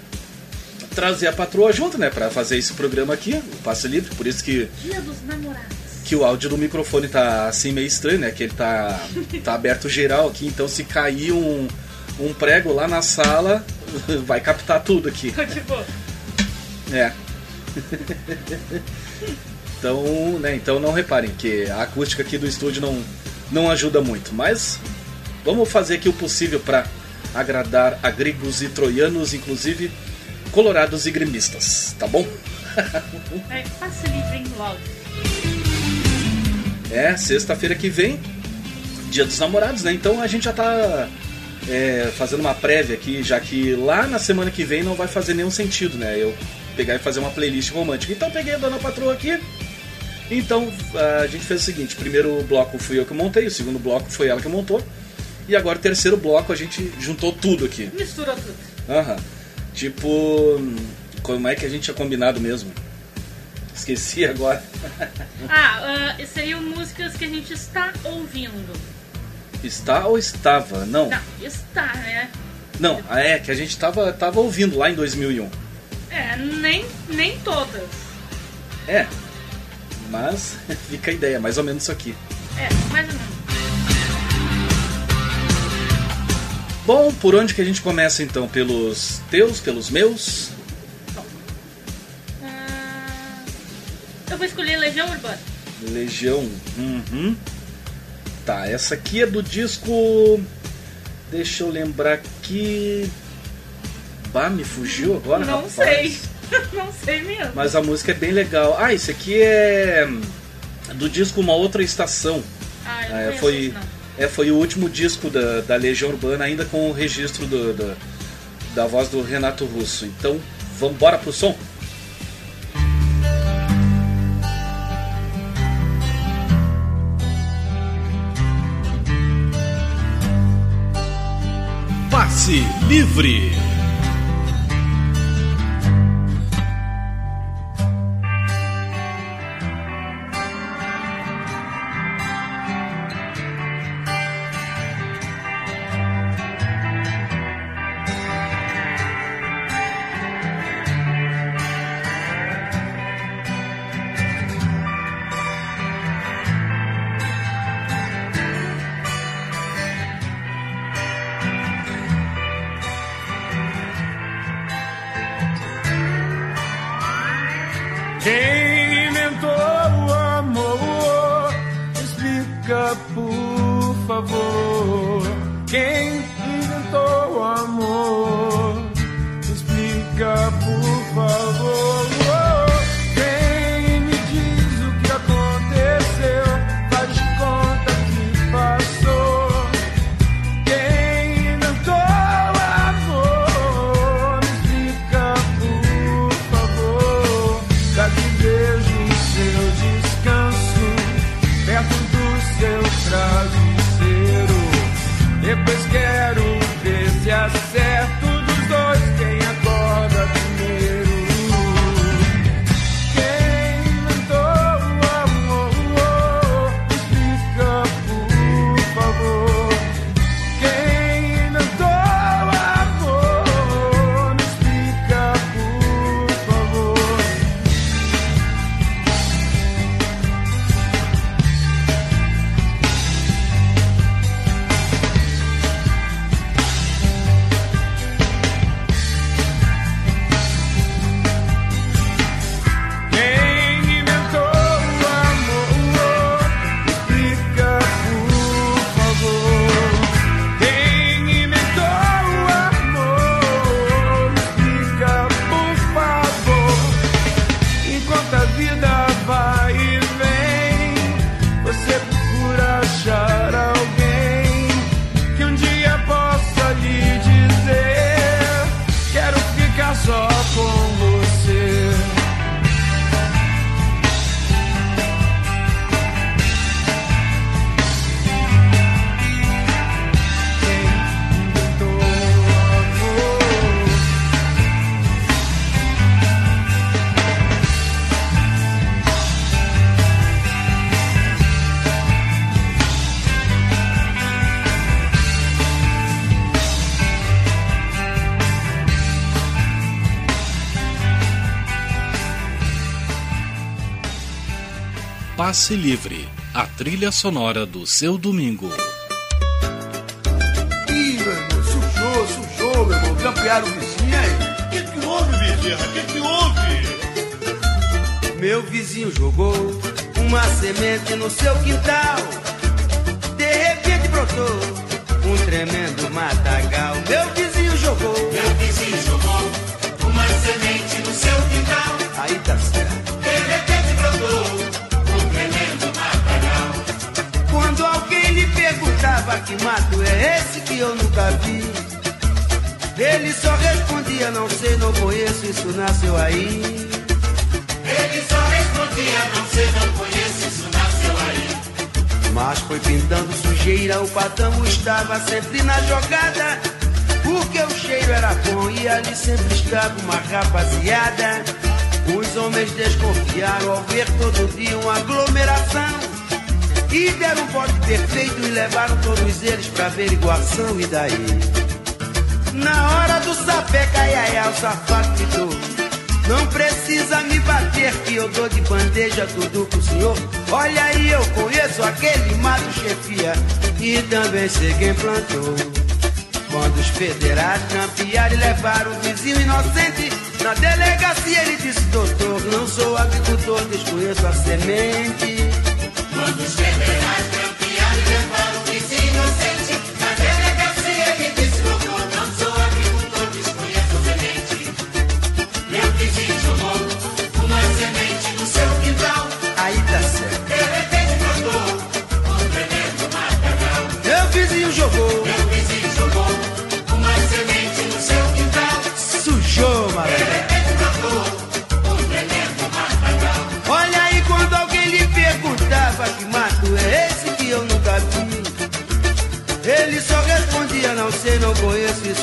Trazer a patroa junto, né? Pra fazer esse programa aqui, o Passe Livre, por isso que Dia dos namorados. que o áudio do microfone tá assim meio estranho, né? Que ele tá, tá aberto geral aqui, então se cair um, um prego lá na sala, vai captar tudo aqui. É. então, né, então não reparem que a acústica aqui do estúdio não, não ajuda muito, mas vamos fazer aqui o possível para agradar a gregos e troianos, inclusive colorados e gremistas, tá bom? é, passe livre logo. É, sexta-feira que vem, dia dos namorados, né? Então a gente já tá é, fazendo uma prévia aqui, já que lá na semana que vem não vai fazer nenhum sentido, né? Eu pegar e fazer uma playlist romântica. Então peguei a Dona Patroa aqui. Então a gente fez o seguinte: primeiro bloco fui eu que montei, o segundo bloco foi ela que montou. E agora o terceiro bloco a gente juntou tudo aqui. Misturou tudo. Aham. Tipo, como é que a gente tinha combinado mesmo? Esqueci agora. Ah, uh, seriam músicas que a gente está ouvindo. Está ou estava? Não. Não, está, né? Não, ah, é que a gente tava, tava ouvindo lá em 2001. É, nem, nem todas. É. Mas fica a ideia, mais ou menos isso aqui. É, mais ou menos. Bom, por onde que a gente começa então? Pelos teus, pelos meus? Ah, eu vou escolher Legião Urbana. Legião. Uhum. Tá, essa aqui é do disco. Deixa eu lembrar aqui. Bah, me fugiu agora, Não rapaz. sei. Não sei mesmo. Mas a música é bem legal. Ah, esse aqui é do disco Uma Outra Estação. Ah, eu não É, foi, não. é, foi o último disco da, da Legião Urbana, ainda com o registro do, do- da voz do Renato Russo. Então, vamos embora pro som? Passe livre. Passe Livre, a trilha sonora do seu domingo. Ih, meu irmão, sujou, sujou, meu irmão. Campearam o vizinho aí. O que, que houve, Bezerra? O que, que houve? Meu vizinho jogou uma semente no seu quintal. De repente brotou um tremendo matagal. Meu vizinho que mato é esse que eu nunca vi. Ele só respondia, não sei, não conheço, isso nasceu aí. Ele só respondia, não sei, não conheço, isso nasceu aí. Mas foi pintando sujeira, o patamo estava sempre na jogada. Porque o cheiro era bom e ali sempre estava uma rapaziada. Os homens desconfiaram ao ver todo dia uma aglomeração. E deram um voto perfeito e levaram todos eles pra averiguação. E daí? Na hora do sapé, caiaia, o safado gritou. Não precisa me bater que eu dou de bandeja tudo pro senhor. Olha aí, eu conheço aquele mato chefia e também sei quem plantou. Quando os federais campearam e levaram o vizinho inocente na delegacia, ele disse: Doutor, não sou agricultor, desconheço a semente. Quando os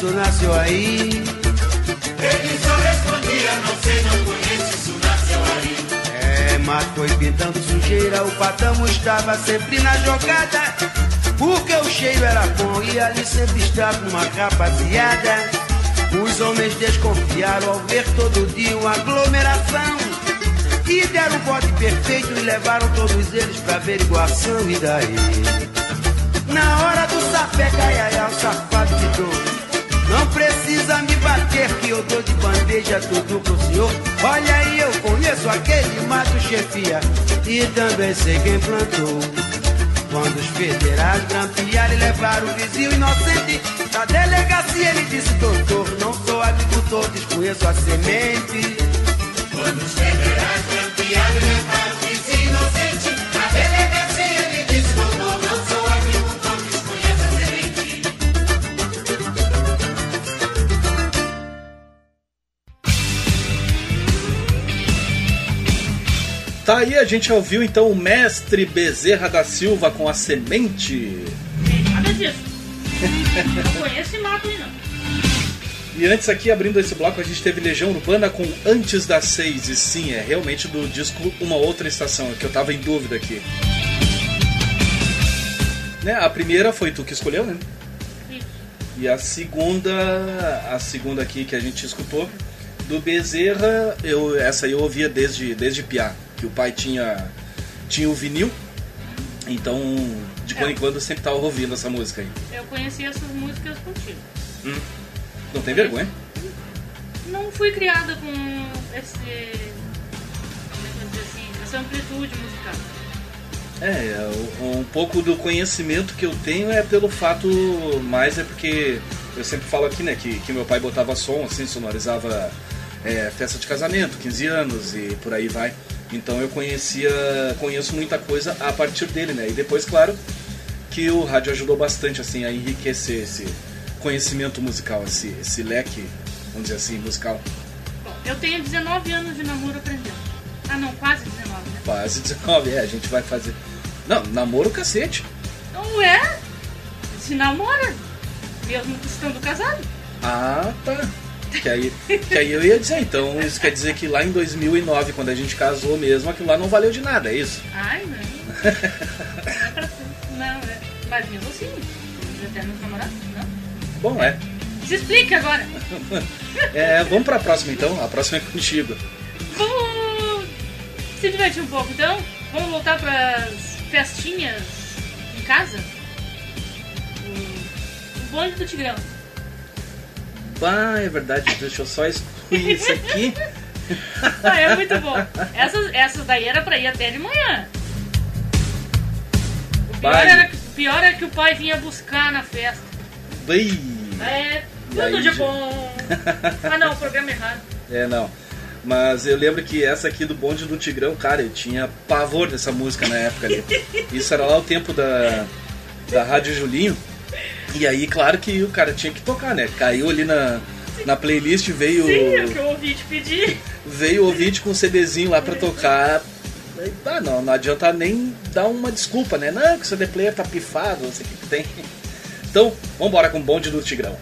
isso nasceu aí. Ele só respondia, não sei, não conheço, isso nasceu aí. É, mas foi pintando sujeira, o patamo estava sempre na jogada. Porque o cheiro era bom e ali sempre estava uma rapaziada. Os homens desconfiaram ao ver todo dia uma aglomeração. E deram o bote perfeito e levaram todos eles pra averiguação. E daí? Na hora do sapé, caiaia, o safado gritou. Não precisa me bater que eu dou de bandeja tudo pro senhor. Olha aí, eu conheço aquele mato chefia e também sei quem plantou. Quando os federais grampearam e levaram o vizinho inocente na delegacia, ele disse: Doutor, não sou agricultor, desconheço a semente. Quando os federais campearam e levaram Tá aí, a gente ouviu então o mestre Bezerra da Silva com a semente. Nada disso. Não conheço esse aí, não. E antes aqui, abrindo esse bloco, a gente teve Legião Urbana com Antes das Seis. E sim, é realmente do disco Uma Outra Estação, é que eu tava em dúvida aqui. Né, a primeira foi tu que escolheu, né? Isso. E a segunda, a segunda aqui que a gente escutou, do Bezerra, eu, essa aí eu ouvia desde, desde Piá, que o pai tinha, tinha o vinil, então de quando em quando eu sempre tava ouvindo essa música aí. Eu conheci essas músicas contigo. Hum. Não tem vergonha? Não fui criada com esse. Como é que eu vou dizer assim? Essa amplitude musical. É, o- um pouco do conhecimento que eu tenho é pelo fato, mais é porque eu sempre falo aqui, né, que, que meu pai botava som, assim, sonorizava é, festa de casamento, 15 anos e por aí vai. Então eu conhecia, conheço muita coisa a partir dele, né? E depois, claro, que o rádio ajudou bastante, assim, a enriquecer esse conhecimento musical, esse, esse leque, vamos dizer assim, musical. Bom, eu tenho 19 anos de namoro aprendendo. Ah, não, quase 19, né? Quase 19, é, a gente vai fazer. Não, namoro cacete. Não é? Se namora, mesmo estando casado. Ah, tá. Que aí, que aí eu ia dizer, então, isso quer dizer que lá em 2009, quando a gente casou mesmo, aquilo lá não valeu de nada, é isso? Ai, não. É não, é. Mas mesmo assim, até eternos namorados, não? Bom, é. Se explica agora. é, vamos pra próxima então, a próxima é contigo. Vamos se divertir um pouco então. Vamos voltar pras festinhas em casa? O, o bonde do Tigrão. Tipo, ah, é verdade, deixa eu só excluir isso aqui. Ah é muito bom. Essas, essas daí era pra ir até de manhã. O pior, era, pior era que o pai vinha buscar na festa. Bem, É, tudo de bom. Ah não, o programa é errado. é, não. Mas eu lembro que essa aqui do Bonde do Tigrão, cara, eu tinha pavor dessa música na época ali. Isso era lá o tempo da, da Rádio Julinho. E aí, claro que o cara tinha que tocar, né? Caiu ali na, na playlist, veio. Sim, é o que eu ouvi te pedir. Veio o ouvinte com um CDzinho lá pra tocar. Ah, não, não adianta nem dar uma desculpa, né? Não, que o CD player tá pifado, não sei o que tem. Então, vambora com o bonde do Tigrão.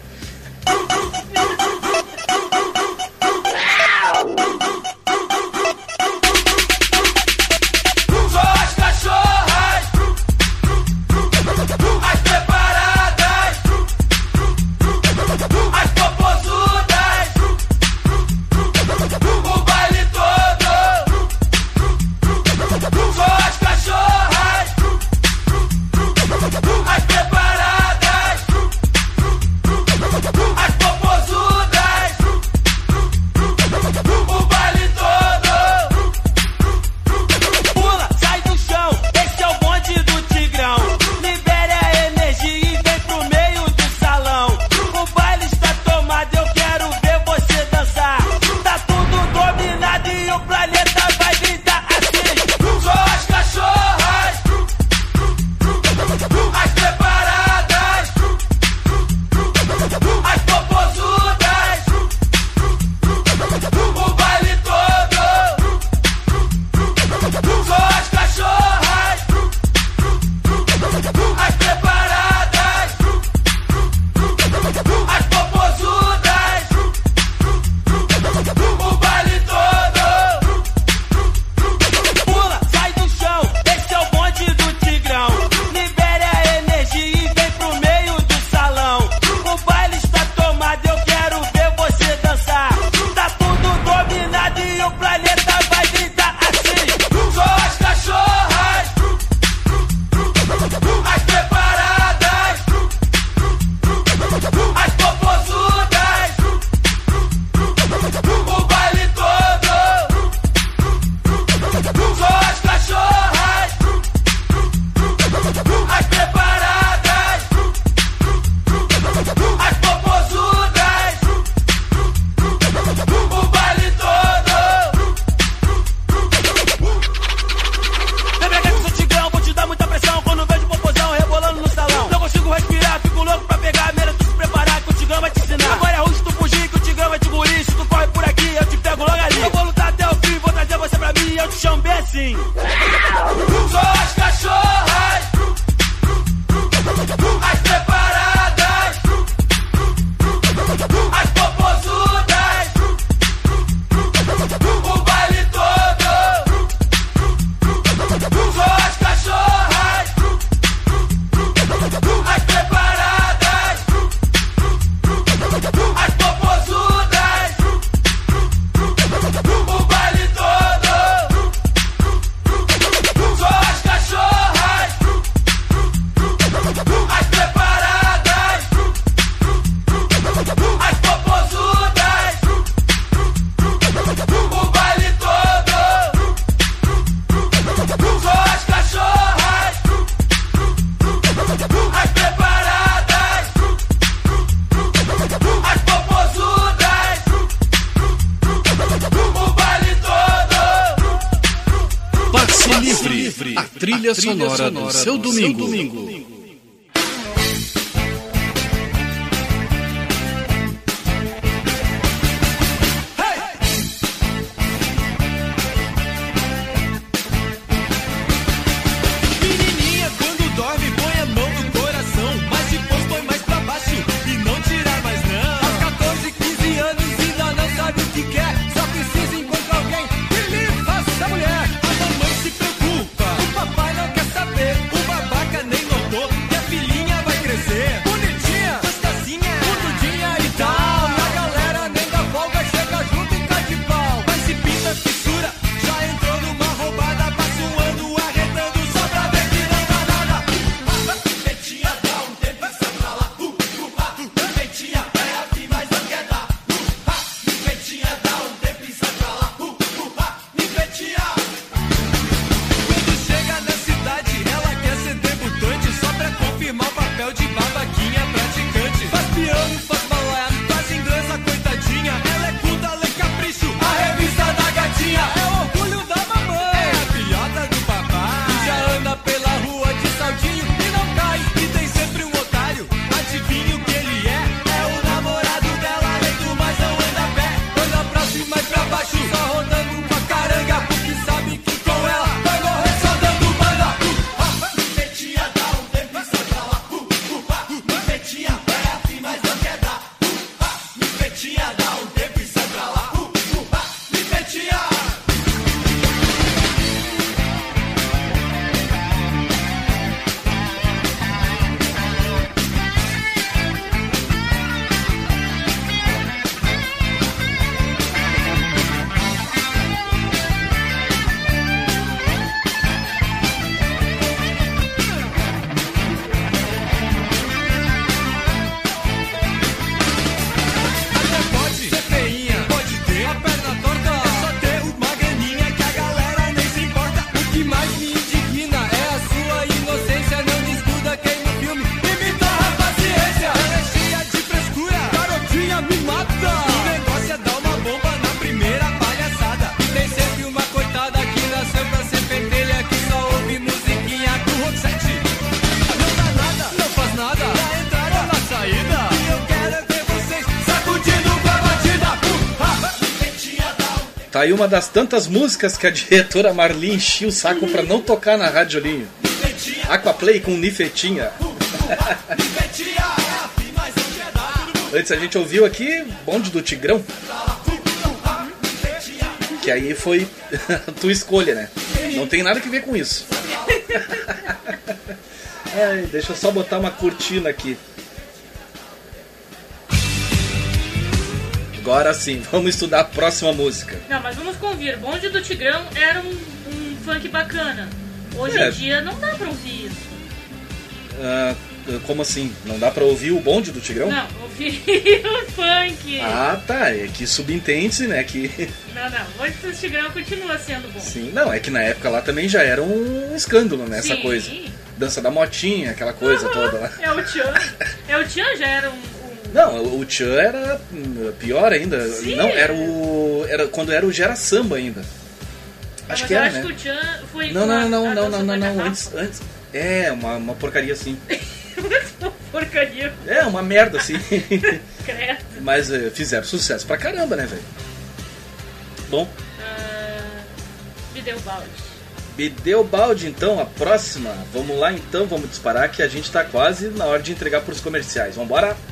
trilha, sonora, sonora do seu domingo. Seu domingo. Aí uma das tantas músicas que a diretora Marli enchia o saco pra não tocar na Rádio Olinho. Aquaplay com Nifetinha. Antes a gente ouviu aqui Bonde do Tigrão. Que aí foi tua escolha, né? Não tem nada que ver com isso. Ai, deixa eu só botar uma cortina aqui. Agora sim, vamos estudar a próxima música. Não, mas vamos convir. Bonde do Tigrão era um, um funk bacana. Hoje É. em dia não dá pra ouvir isso. Ah, como assim? Não dá pra ouvir o bonde do Tigrão? Não, ouvir o funk. Ah, tá. É que subentende-se, né? Que. Não, não. Bonde do Tigrão continua sendo bom. Sim, não, é que na época lá também já era um escândalo, né? Essa Sim. coisa. Dança da motinha, aquela coisa toda lá. É o Tchan. É o Tchan já era um. Não, o Tchan era hum, pior ainda. Sim. Não, era o. Era quando era o Gera Samba ainda. Acho que eu era, acho né? que o Tchan foi. Não, não, não, não, não, não, não, antes, antes. É, uma, uma porcaria assim. Porcaria. É, uma merda assim. Credo. Mas eh, fizeram sucesso pra caramba, né, velho? Bom, Ah, me deu balde. me deu balde então, a próxima. Vamos lá então, vamos disparar que a gente tá quase na hora de entregar pros comerciais. Vambora? Adoro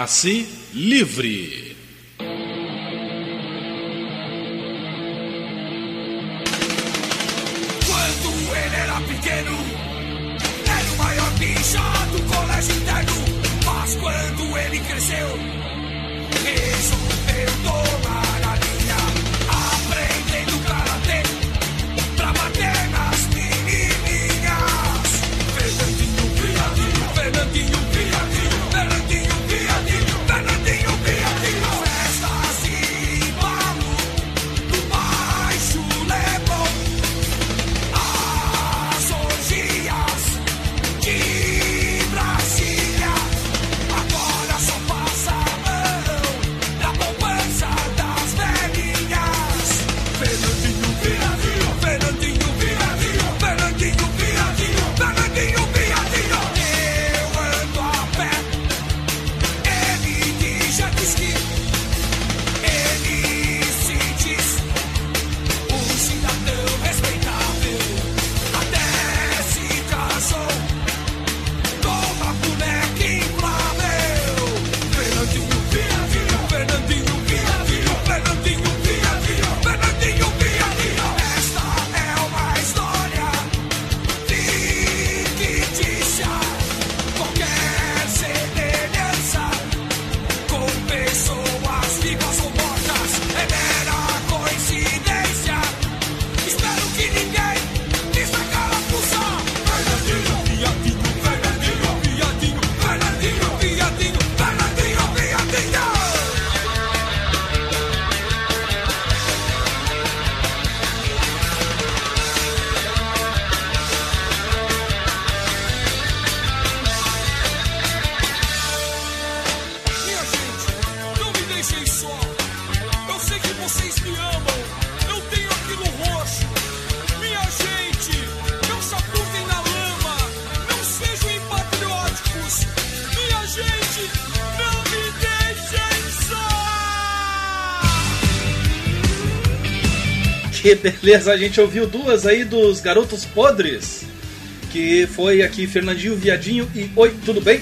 Passe Livre. Que beleza, a gente ouviu duas aí dos Garotos Podres. Que foi aqui Fernandinho Viadinho e Oi, tudo bem?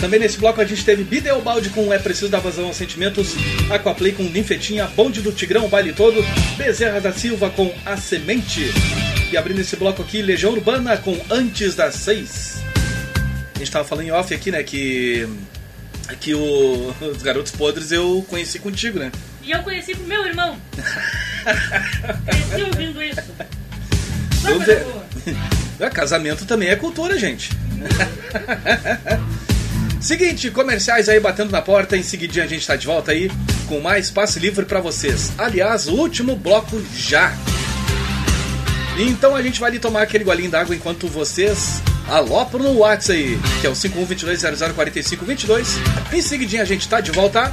Também nesse bloco a gente teve Bideobaldi com É Preciso Dar Vazão aos Sentimentos, Aquaplay com Ninfetinha, Bonde do Tigrão, o Baile Todo, Bezerra da Silva com A Semente. E abrindo esse bloco aqui, Legião Urbana com Antes das Seis. A gente tava falando em off aqui, né, que... Que o, os Garotos Podres eu conheci contigo, né? E eu conheci com meu irmão. Cresci ouvindo isso. Ver. boa. É, casamento também é cultura, gente. Seguinte, comerciais aí batendo na porta. Em seguidinha a gente tá de volta aí com mais passe livre pra vocês. Aliás, o último bloco já. Então a gente vai ali tomar aquele golinho d'água enquanto vocês alopram no WhatsApp aí, que é o 5122004522. Em seguidinha a gente tá de volta.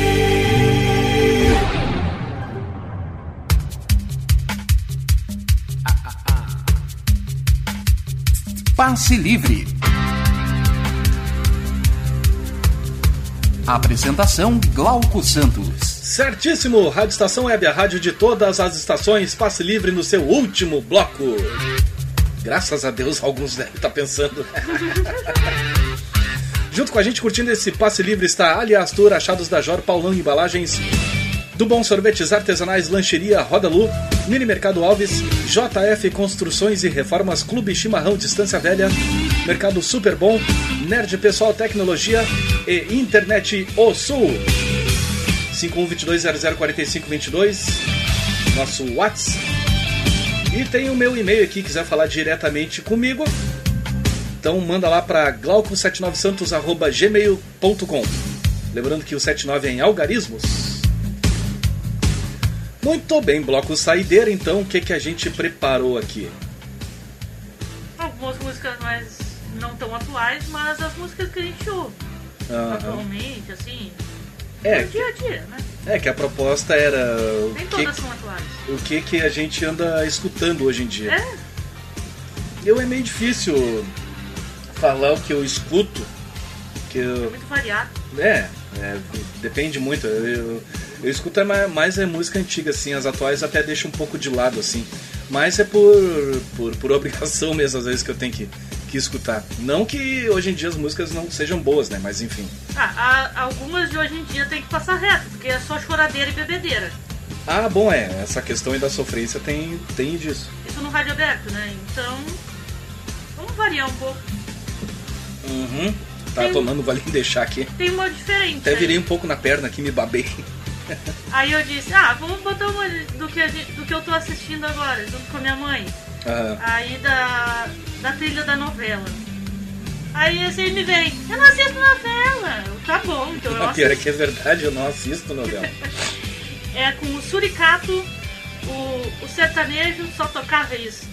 Passe Livre. Apresentação Glauco Santos. Certíssimo, Rádio Estação Web, a rádio de todas as estações, passe livre no seu último bloco. Graças a Deus, alguns devem estar pensando. Junto com a gente curtindo esse passe livre está Aliás Tour, Achados da Jor, Paulão Embalagens, do Bom Sorvetes Artesanais, Lancheria Roda Lu, Mini Mercado Alves, JF Construções e Reformas, Clube Chimarrão Distância Velha, Mercado Super Bom, Nerd Pessoal Tecnologia e Internet O Sul. 5122004522, nosso WhatsApp. E tem o meu e-mail aqui, quiser falar diretamente comigo. Então manda lá para glauco79santos@gmail.com. Lembrando que o 79 é em algarismos. Muito bem, bloco saideira, então o que que a gente preparou aqui? Algumas músicas mais não tão atuais, mas as músicas que a gente ouve atualmente, assim. É, dia a dia, né? É que a proposta era o Nem que, todas são atuais. o que que a gente anda escutando hoje em dia. É, Eu é meio difícil falar o que eu escuto, que eu, muito variado. É, é, depende muito. Eu, eu, eu escuto é mais, mais é música antiga, assim, as atuais até deixo um pouco de lado, assim. Mas é por, por, por obrigação mesmo, às vezes, que eu tenho que, que escutar. Não que hoje em dia as músicas não sejam boas, né? Mas enfim. Ah, há- algumas de hoje em dia tem que passar reto, porque é só choradeira e bebedeira. Ah, bom, é, essa questão aí da sofrência tem, tem disso. Isso no rádio aberto, né? Então, vamos variar um pouco. Uhum. Tá Tem- tomando vale deixar aqui. Tem uma diferente. Até aí. virei um pouco na perna aqui, me babei. Aí eu disse, ah, vamos botar uma do que, gente- do que eu tô assistindo agora, junto com a minha mãe. Aham. Aí da, da trilha da novela. Aí assim ele vem, eu não assisto novela. Tá bom, então eu A pior é que é verdade, eu não assisto novela. É com o Suricato, o, o sertanejo, só tocava isso.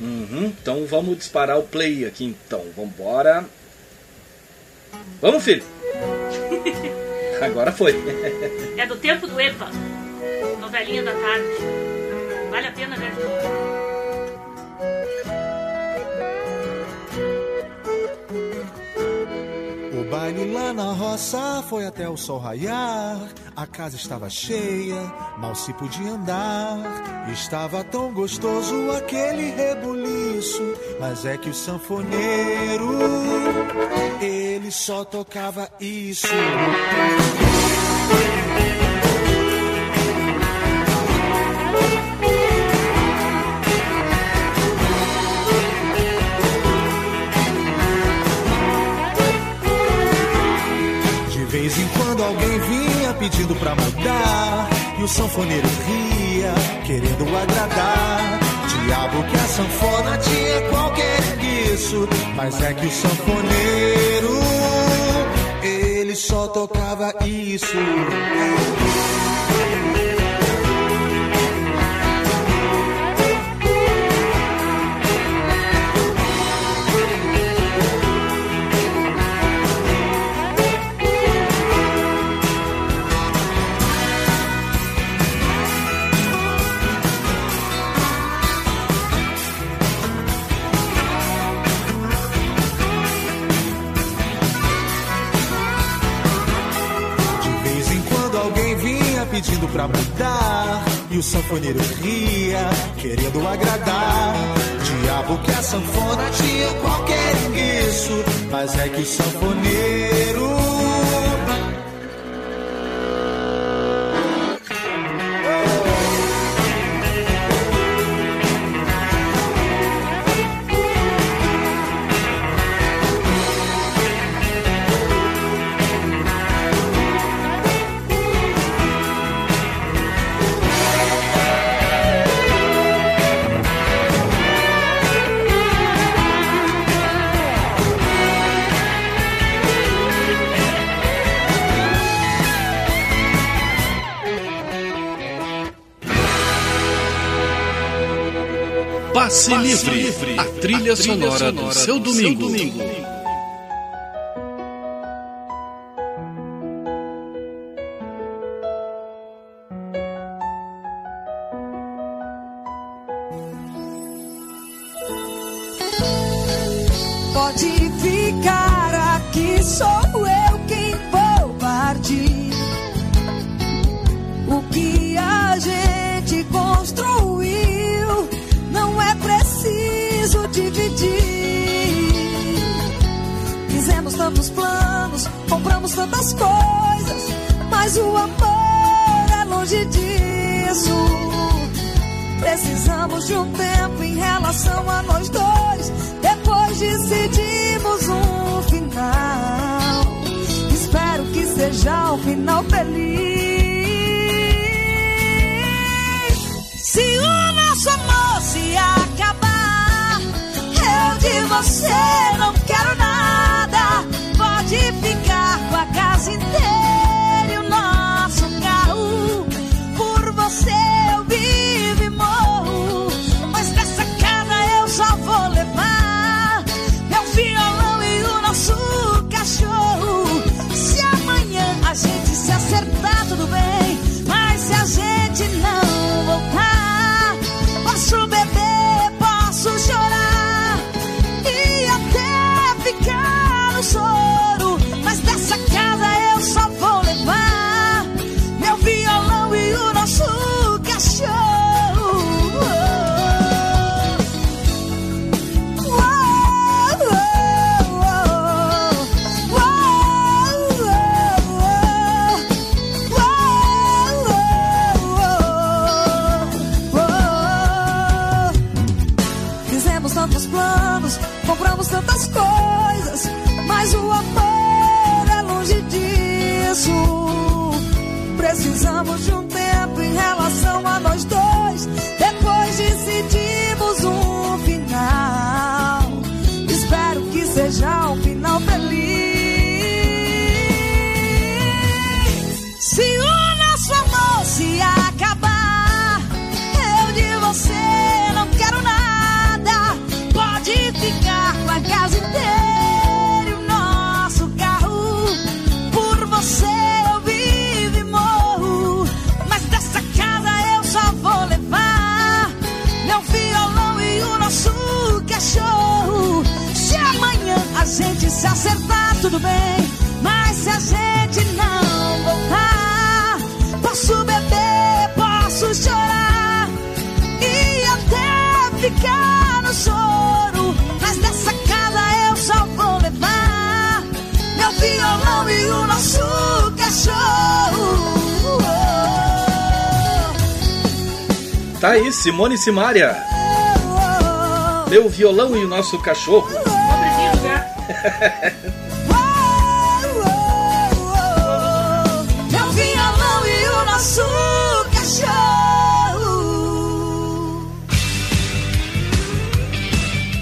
Uhum, então vamos disparar o play aqui então. Vambora. Vamos, filho! Agora foi. É do tempo do EPA, novelinha da tarde. Vale a pena ver. Baile lá na roça foi até o sol raiar. A casa estava cheia, mal se podia andar. Estava tão gostoso aquele rebuliço. Mas é que o sanfoneiro, ele só tocava isso. Pra mudar. E o sanfoneiro ria, querendo agradar. Diabo que a sanfona tinha qualquer isso Mas é que o sanfoneiro Ele só tocava isso pedindo pra mudar. E o sanfoneiro ria, querendo agradar. Diabo que a sanfona tinha qualquer isso Mas é que o sanfoneiro Passe, Livre, a trilha, sonora, do seu domingo. Pode Tá aí, Simone e Simária. Meu violão e o nosso cachorro. Meu violão e o nosso cachorro.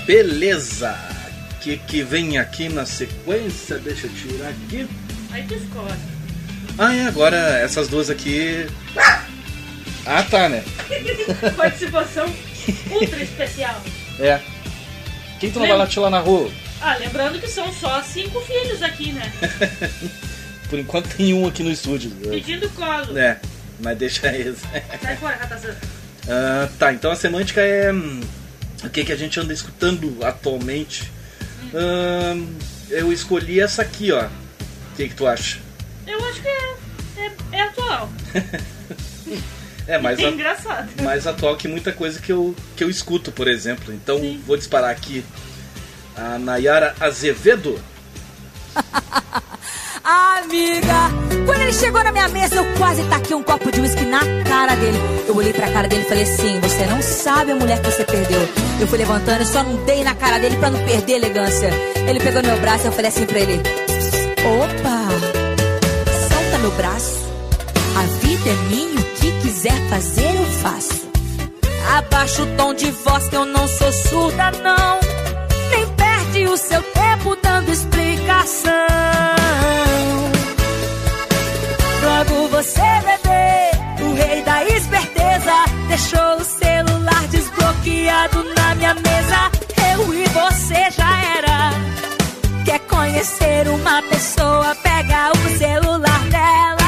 Beleza. O que, que vem aqui na sequência? Deixa eu tirar aqui. Aí tu escolhe. Ah, é, agora essas duas aqui. Ah, tá, né? Participação ultra especial. É. Quem tu não vai latir lá na rua? Ah, lembrando que são só cinco filhos aqui, né? Por enquanto tem um aqui no estúdio. Pedindo colo. É, mas deixa eles. Sai fora, ratazana. Ah, tá, então a semântica é hum, o que, que a gente anda escutando atualmente. Hum, eu escolhi essa aqui, ó. O que, que tu acha? Eu acho que é, é, é atual. É mais, É a- engraçado. mais atual que muita coisa que eu, que eu escuto, por exemplo. Então vou disparar aqui a Nayara Azevedo. Amiga, quando ele chegou na minha mesa, eu quase taquei um copo de uísque na cara dele. Eu olhei pra cara dele e falei assim: Você não sabe a mulher que você perdeu. Eu fui levantando e só não dei na cara dele pra não perder a elegância. Ele pegou no meu braço e eu falei assim pra ele: Opa, solta meu braço. A vida é minha, quiser fazer, eu faço. Abaixa o tom de voz que eu não sou surda, não. Nem perde o seu tempo dando explicação. Logo você, bebê, o rei da esperteza, deixou o celular desbloqueado na minha mesa. Eu e você já era. Quer conhecer uma pessoa, pega o celular dela.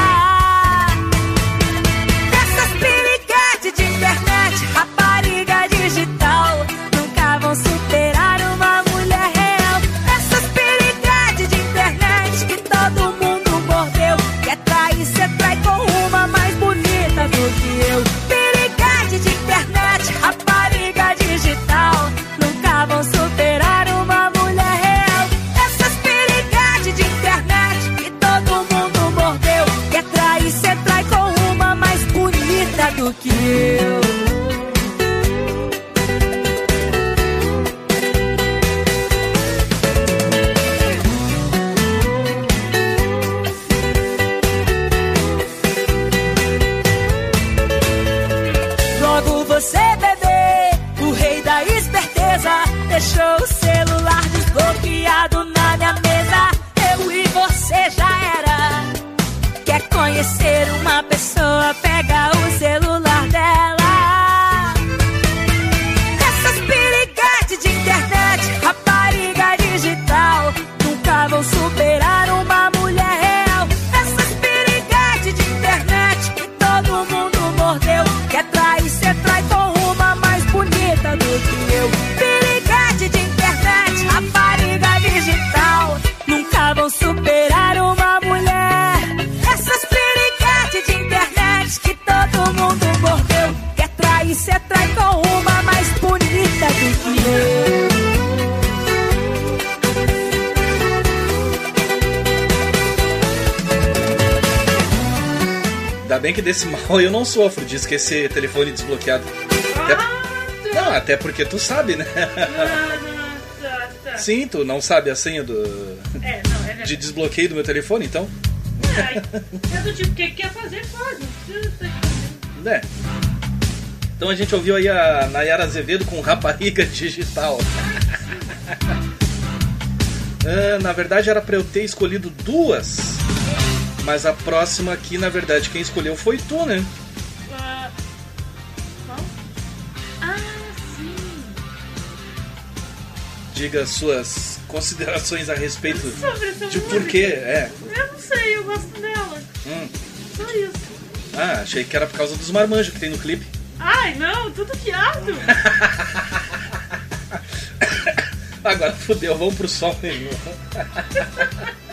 Bem que desse mal eu não sofro de esquecer telefone desbloqueado. Até- Não, até porque tu sabe, né? Tá, tá. Sim, tu não sabe a senha do. É, não, é de desbloqueio do meu telefone, então? É do tipo, o que quer fazer, faz. Não precisa estar É. Então a gente ouviu aí a Nayara Azevedo com rapariga digital. Ah, na verdade era pra eu ter escolhido duas. Mas a próxima aqui, na verdade, quem escolheu foi tu, né? Qual? Ah, sim. Diga suas considerações a respeito Sobre essa de música. porquê. É. Eu não sei, eu gosto dela. Hum. Só isso. Ah, achei que era por causa dos marmanjos que tem no clipe. Ai, não, tudo piado. Agora fudeu, vamos pro sol mesmo.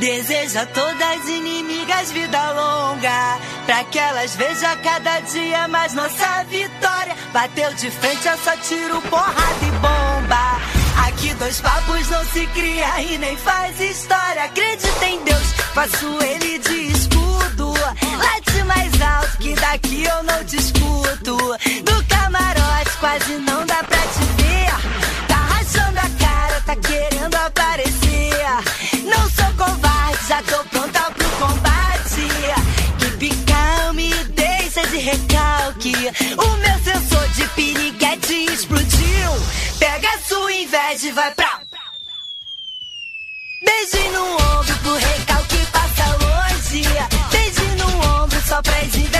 Deseja todas inimigas vida longa, pra que elas vejam cada dia mais nossa vitória. Bateu de frente, é só tiro, porrada e bomba. Aqui dois papos não se cria e nem faz história. Acredita em Deus, faço ele de escudo. Late mais alto que daqui eu não te escuto. Do camarote quase não dá pra inveja vai pra. Beijo no ombro pro recalque passa longe. Beijo no ombro só pras invejosas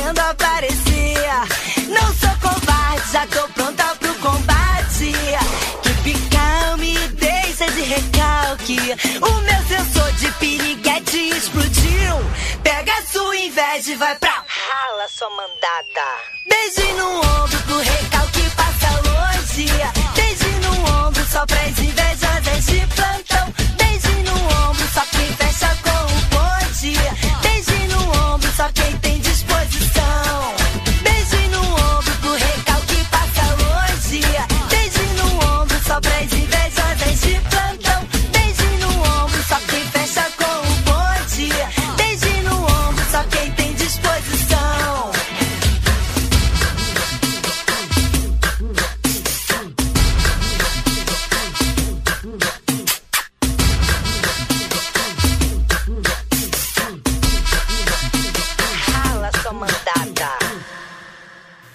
sua inveja vai pra rala, sua mandada. Beijo no ombro pro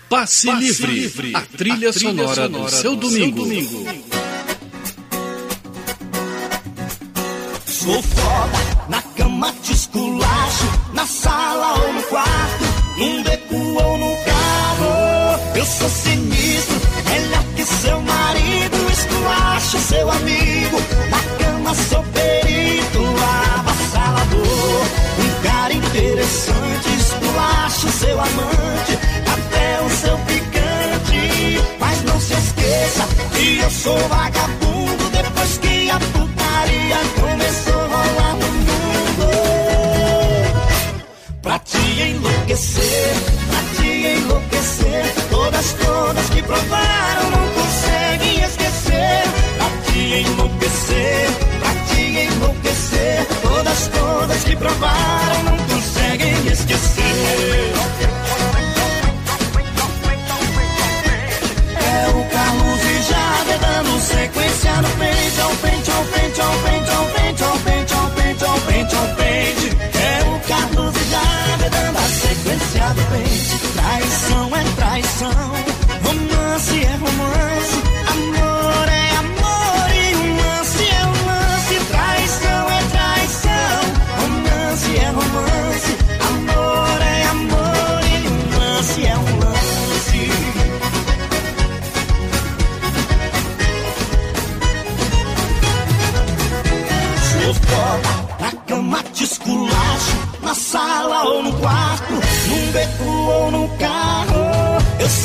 Passe, livre, a trilha, sonora, do seu domingo. Sou foda, na cama te esculacho, na sala ou no quarto, num beco ou no carro. Eu sou Que provaram.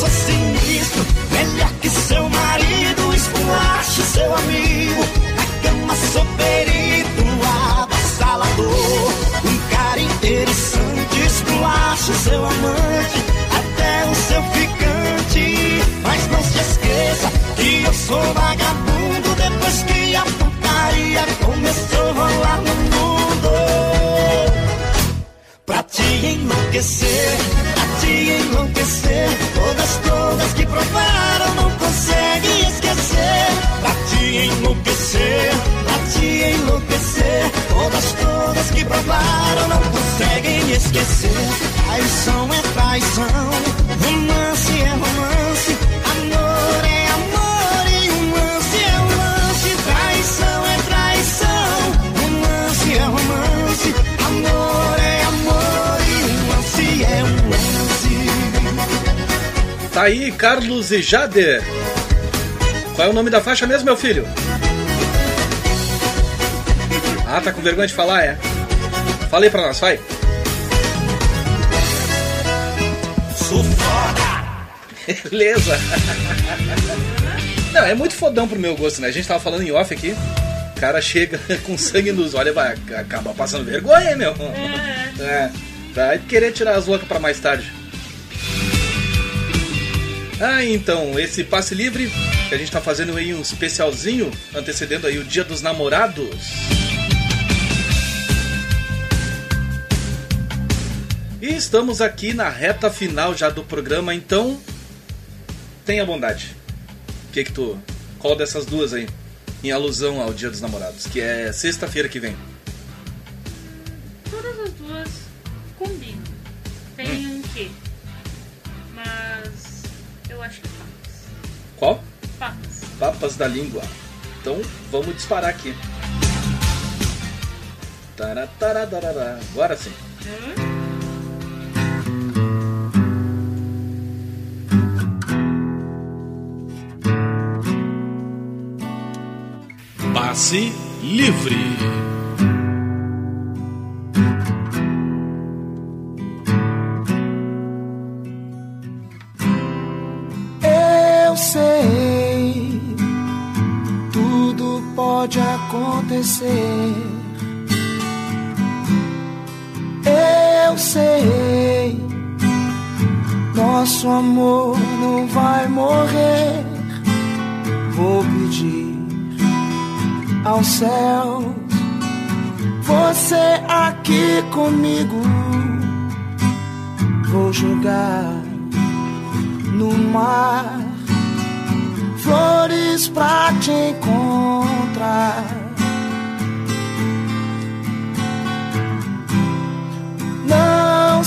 Sou sinistro, melhor que seu marido, esculacho seu amigo. Na cama sou perito, avassalador. Um cara interessante, esculacho seu amante, até o seu ficante. Mas não se esqueça que eu sou vagabundo depois que a putaria começou a rolar no mundo. Pra te enlouquecer, todas que provaram não conseguem esquecer. Pra te enlouquecer, pra te enlouquecer, todas, todas que provaram não conseguem esquecer. Traição é Tá aí, Carlos e Jade. Qual é o nome da faixa mesmo, meu filho? Ah, tá com vergonha de falar, é? Fala aí pra nós, vai. Sou foda. Beleza. Não, é muito fodão pro meu gosto, né? A gente tava falando em off aqui. O cara chega com sangue nos olhos e vai acabar passando vergonha, meu? É. Vai querer tirar as loucas pra mais tarde. Ah, então, esse passe livre que a gente tá fazendo aí um especialzinho, antecedendo aí o Dia dos Namorados. E estamos aqui na reta final já do programa, então tenha bondade. Que que tu... Qual dessas duas aí? Em alusão ao Dia dos Namorados, que é sexta-feira que vem. Qual? Papas. Papas da língua. Então vamos disparar aqui. Tarataradarará. Agora sim. Passe livre. Acontecer. Eu sei, nosso amor não vai morrer. Vou pedir ao céu, você aqui comigo. Vou jogar no mar flores pra te encontrar.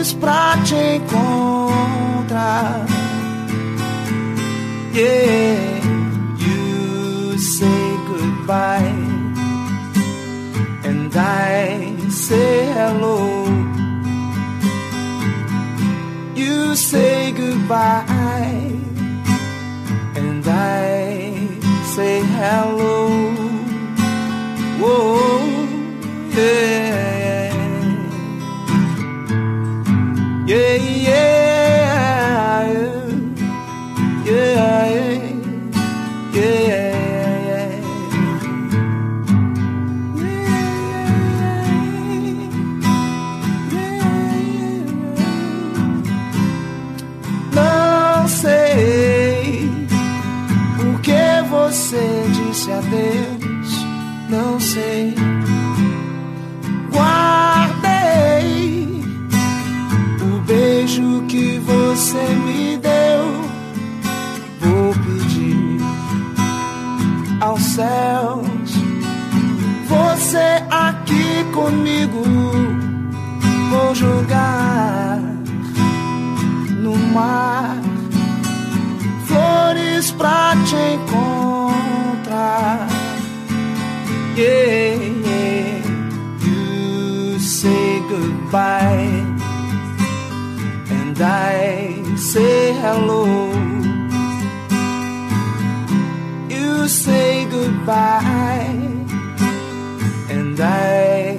flores pra te encontrar. Yeah, you say goodbye, and I say hello. You say goodbye and I say hello. Whoa, yeah, yeah, yeah, yeah, yeah, yeah. Porque você disse adeus. Não sei. Céus, você aqui comigo. Vou jogar no mar flores pra te encontrar. Yeah, yeah. You say goodbye, and I say hello. Goodbye, and I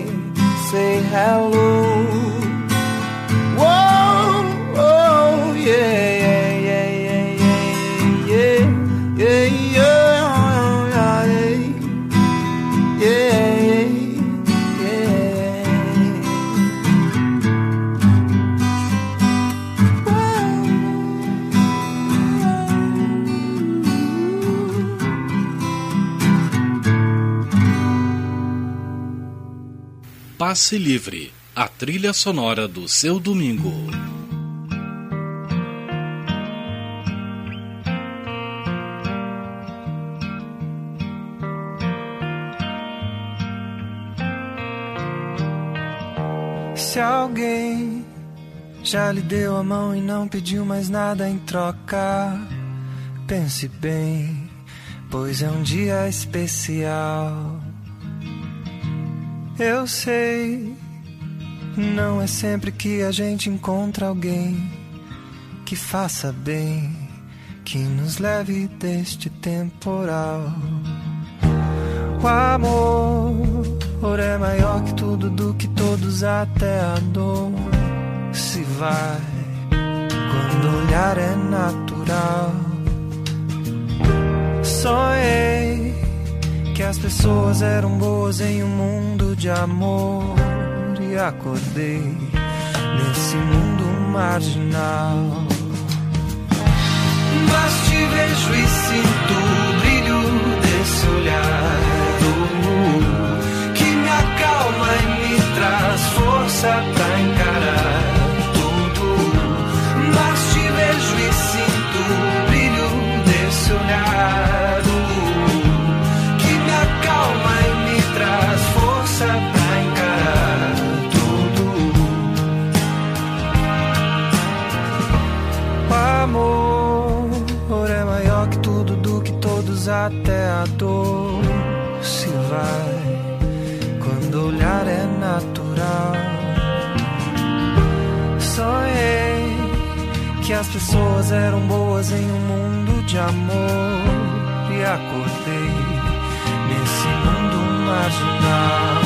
say hello. Passe Livre, a trilha sonora do seu domingo. Se alguém já lhe deu a mão e não pediu mais nada em troca, pense bem, pois é um dia especial. Eu sei, não é sempre que a gente encontra alguém que faça bem, que nos leve deste temporal. O amor é maior que tudo, do que todos, até a dor se vai quando olhar é natural. Sonhei que as pessoas eram boas em um mundo de amor e acordei nesse mundo marginal. Mas te vejo e sinto o brilho desse olhar que me acalma e me traz força pra encarar tudo. Mas te vejo e sinto o brilho desse olhar amor é maior que tudo, do que todos, até a dor se vai quando olhar é natural. Sonhei que as pessoas eram boas em um mundo de amor e acordei nesse mundo marginal.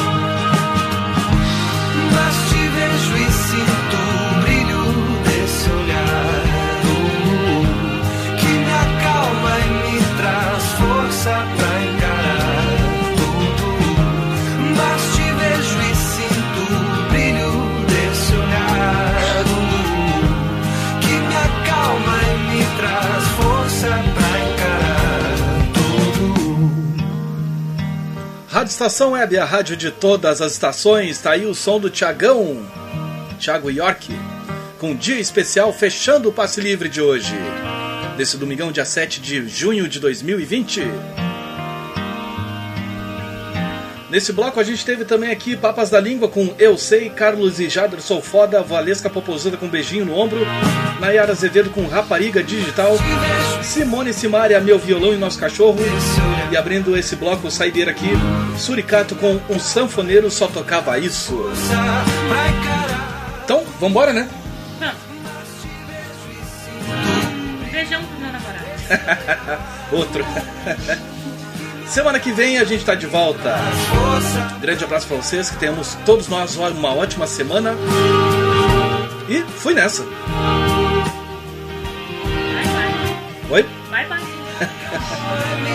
Mas te vejo e sinto e me traz força pra encarar tudo. Mas te vejo e sinto o brilho desse olhar que me acalma e me traz força pra encarar tudo. Rádio Estação Web, a rádio de todas as estações. Tá aí o som do Tiagão, Thiago York, com um dia especial fechando o passe livre de hoje. Desse domingão, dia 7 de junho de 2020. Nesse bloco a gente teve também aqui Papas da Língua com Eu Sei, Carlos e Jader Sou Foda, Valesca Popozuda com Beijinho no Ombro, Nayara Azevedo com Rapariga Digital, Simone Simaria, Meu Violão e Nosso Cachorro, e abrindo esse bloco saideira aqui, Suricato com Um Sanfoneiro Só Tocava Isso. Então, vambora, né? Outro. Semana que vem a gente tá de volta. Grande abraço pra vocês, que tenhamos todos nós uma ótima semana. E fui nessa. Oi? Bye, bye.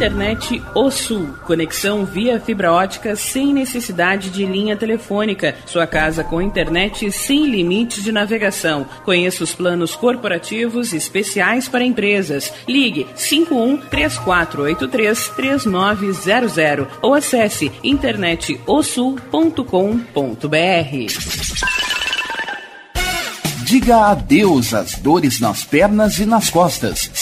Internet O Sul. Conexão via fibra ótica sem necessidade de linha telefônica. Sua casa com internet sem limite de navegação. Conheça os planos corporativos especiais para empresas. Ligue 51 3483 3900 ou acesse internetosul.com.br. Diga adeus às dores nas pernas e nas costas.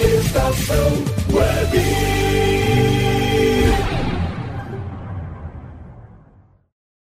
Estação Web.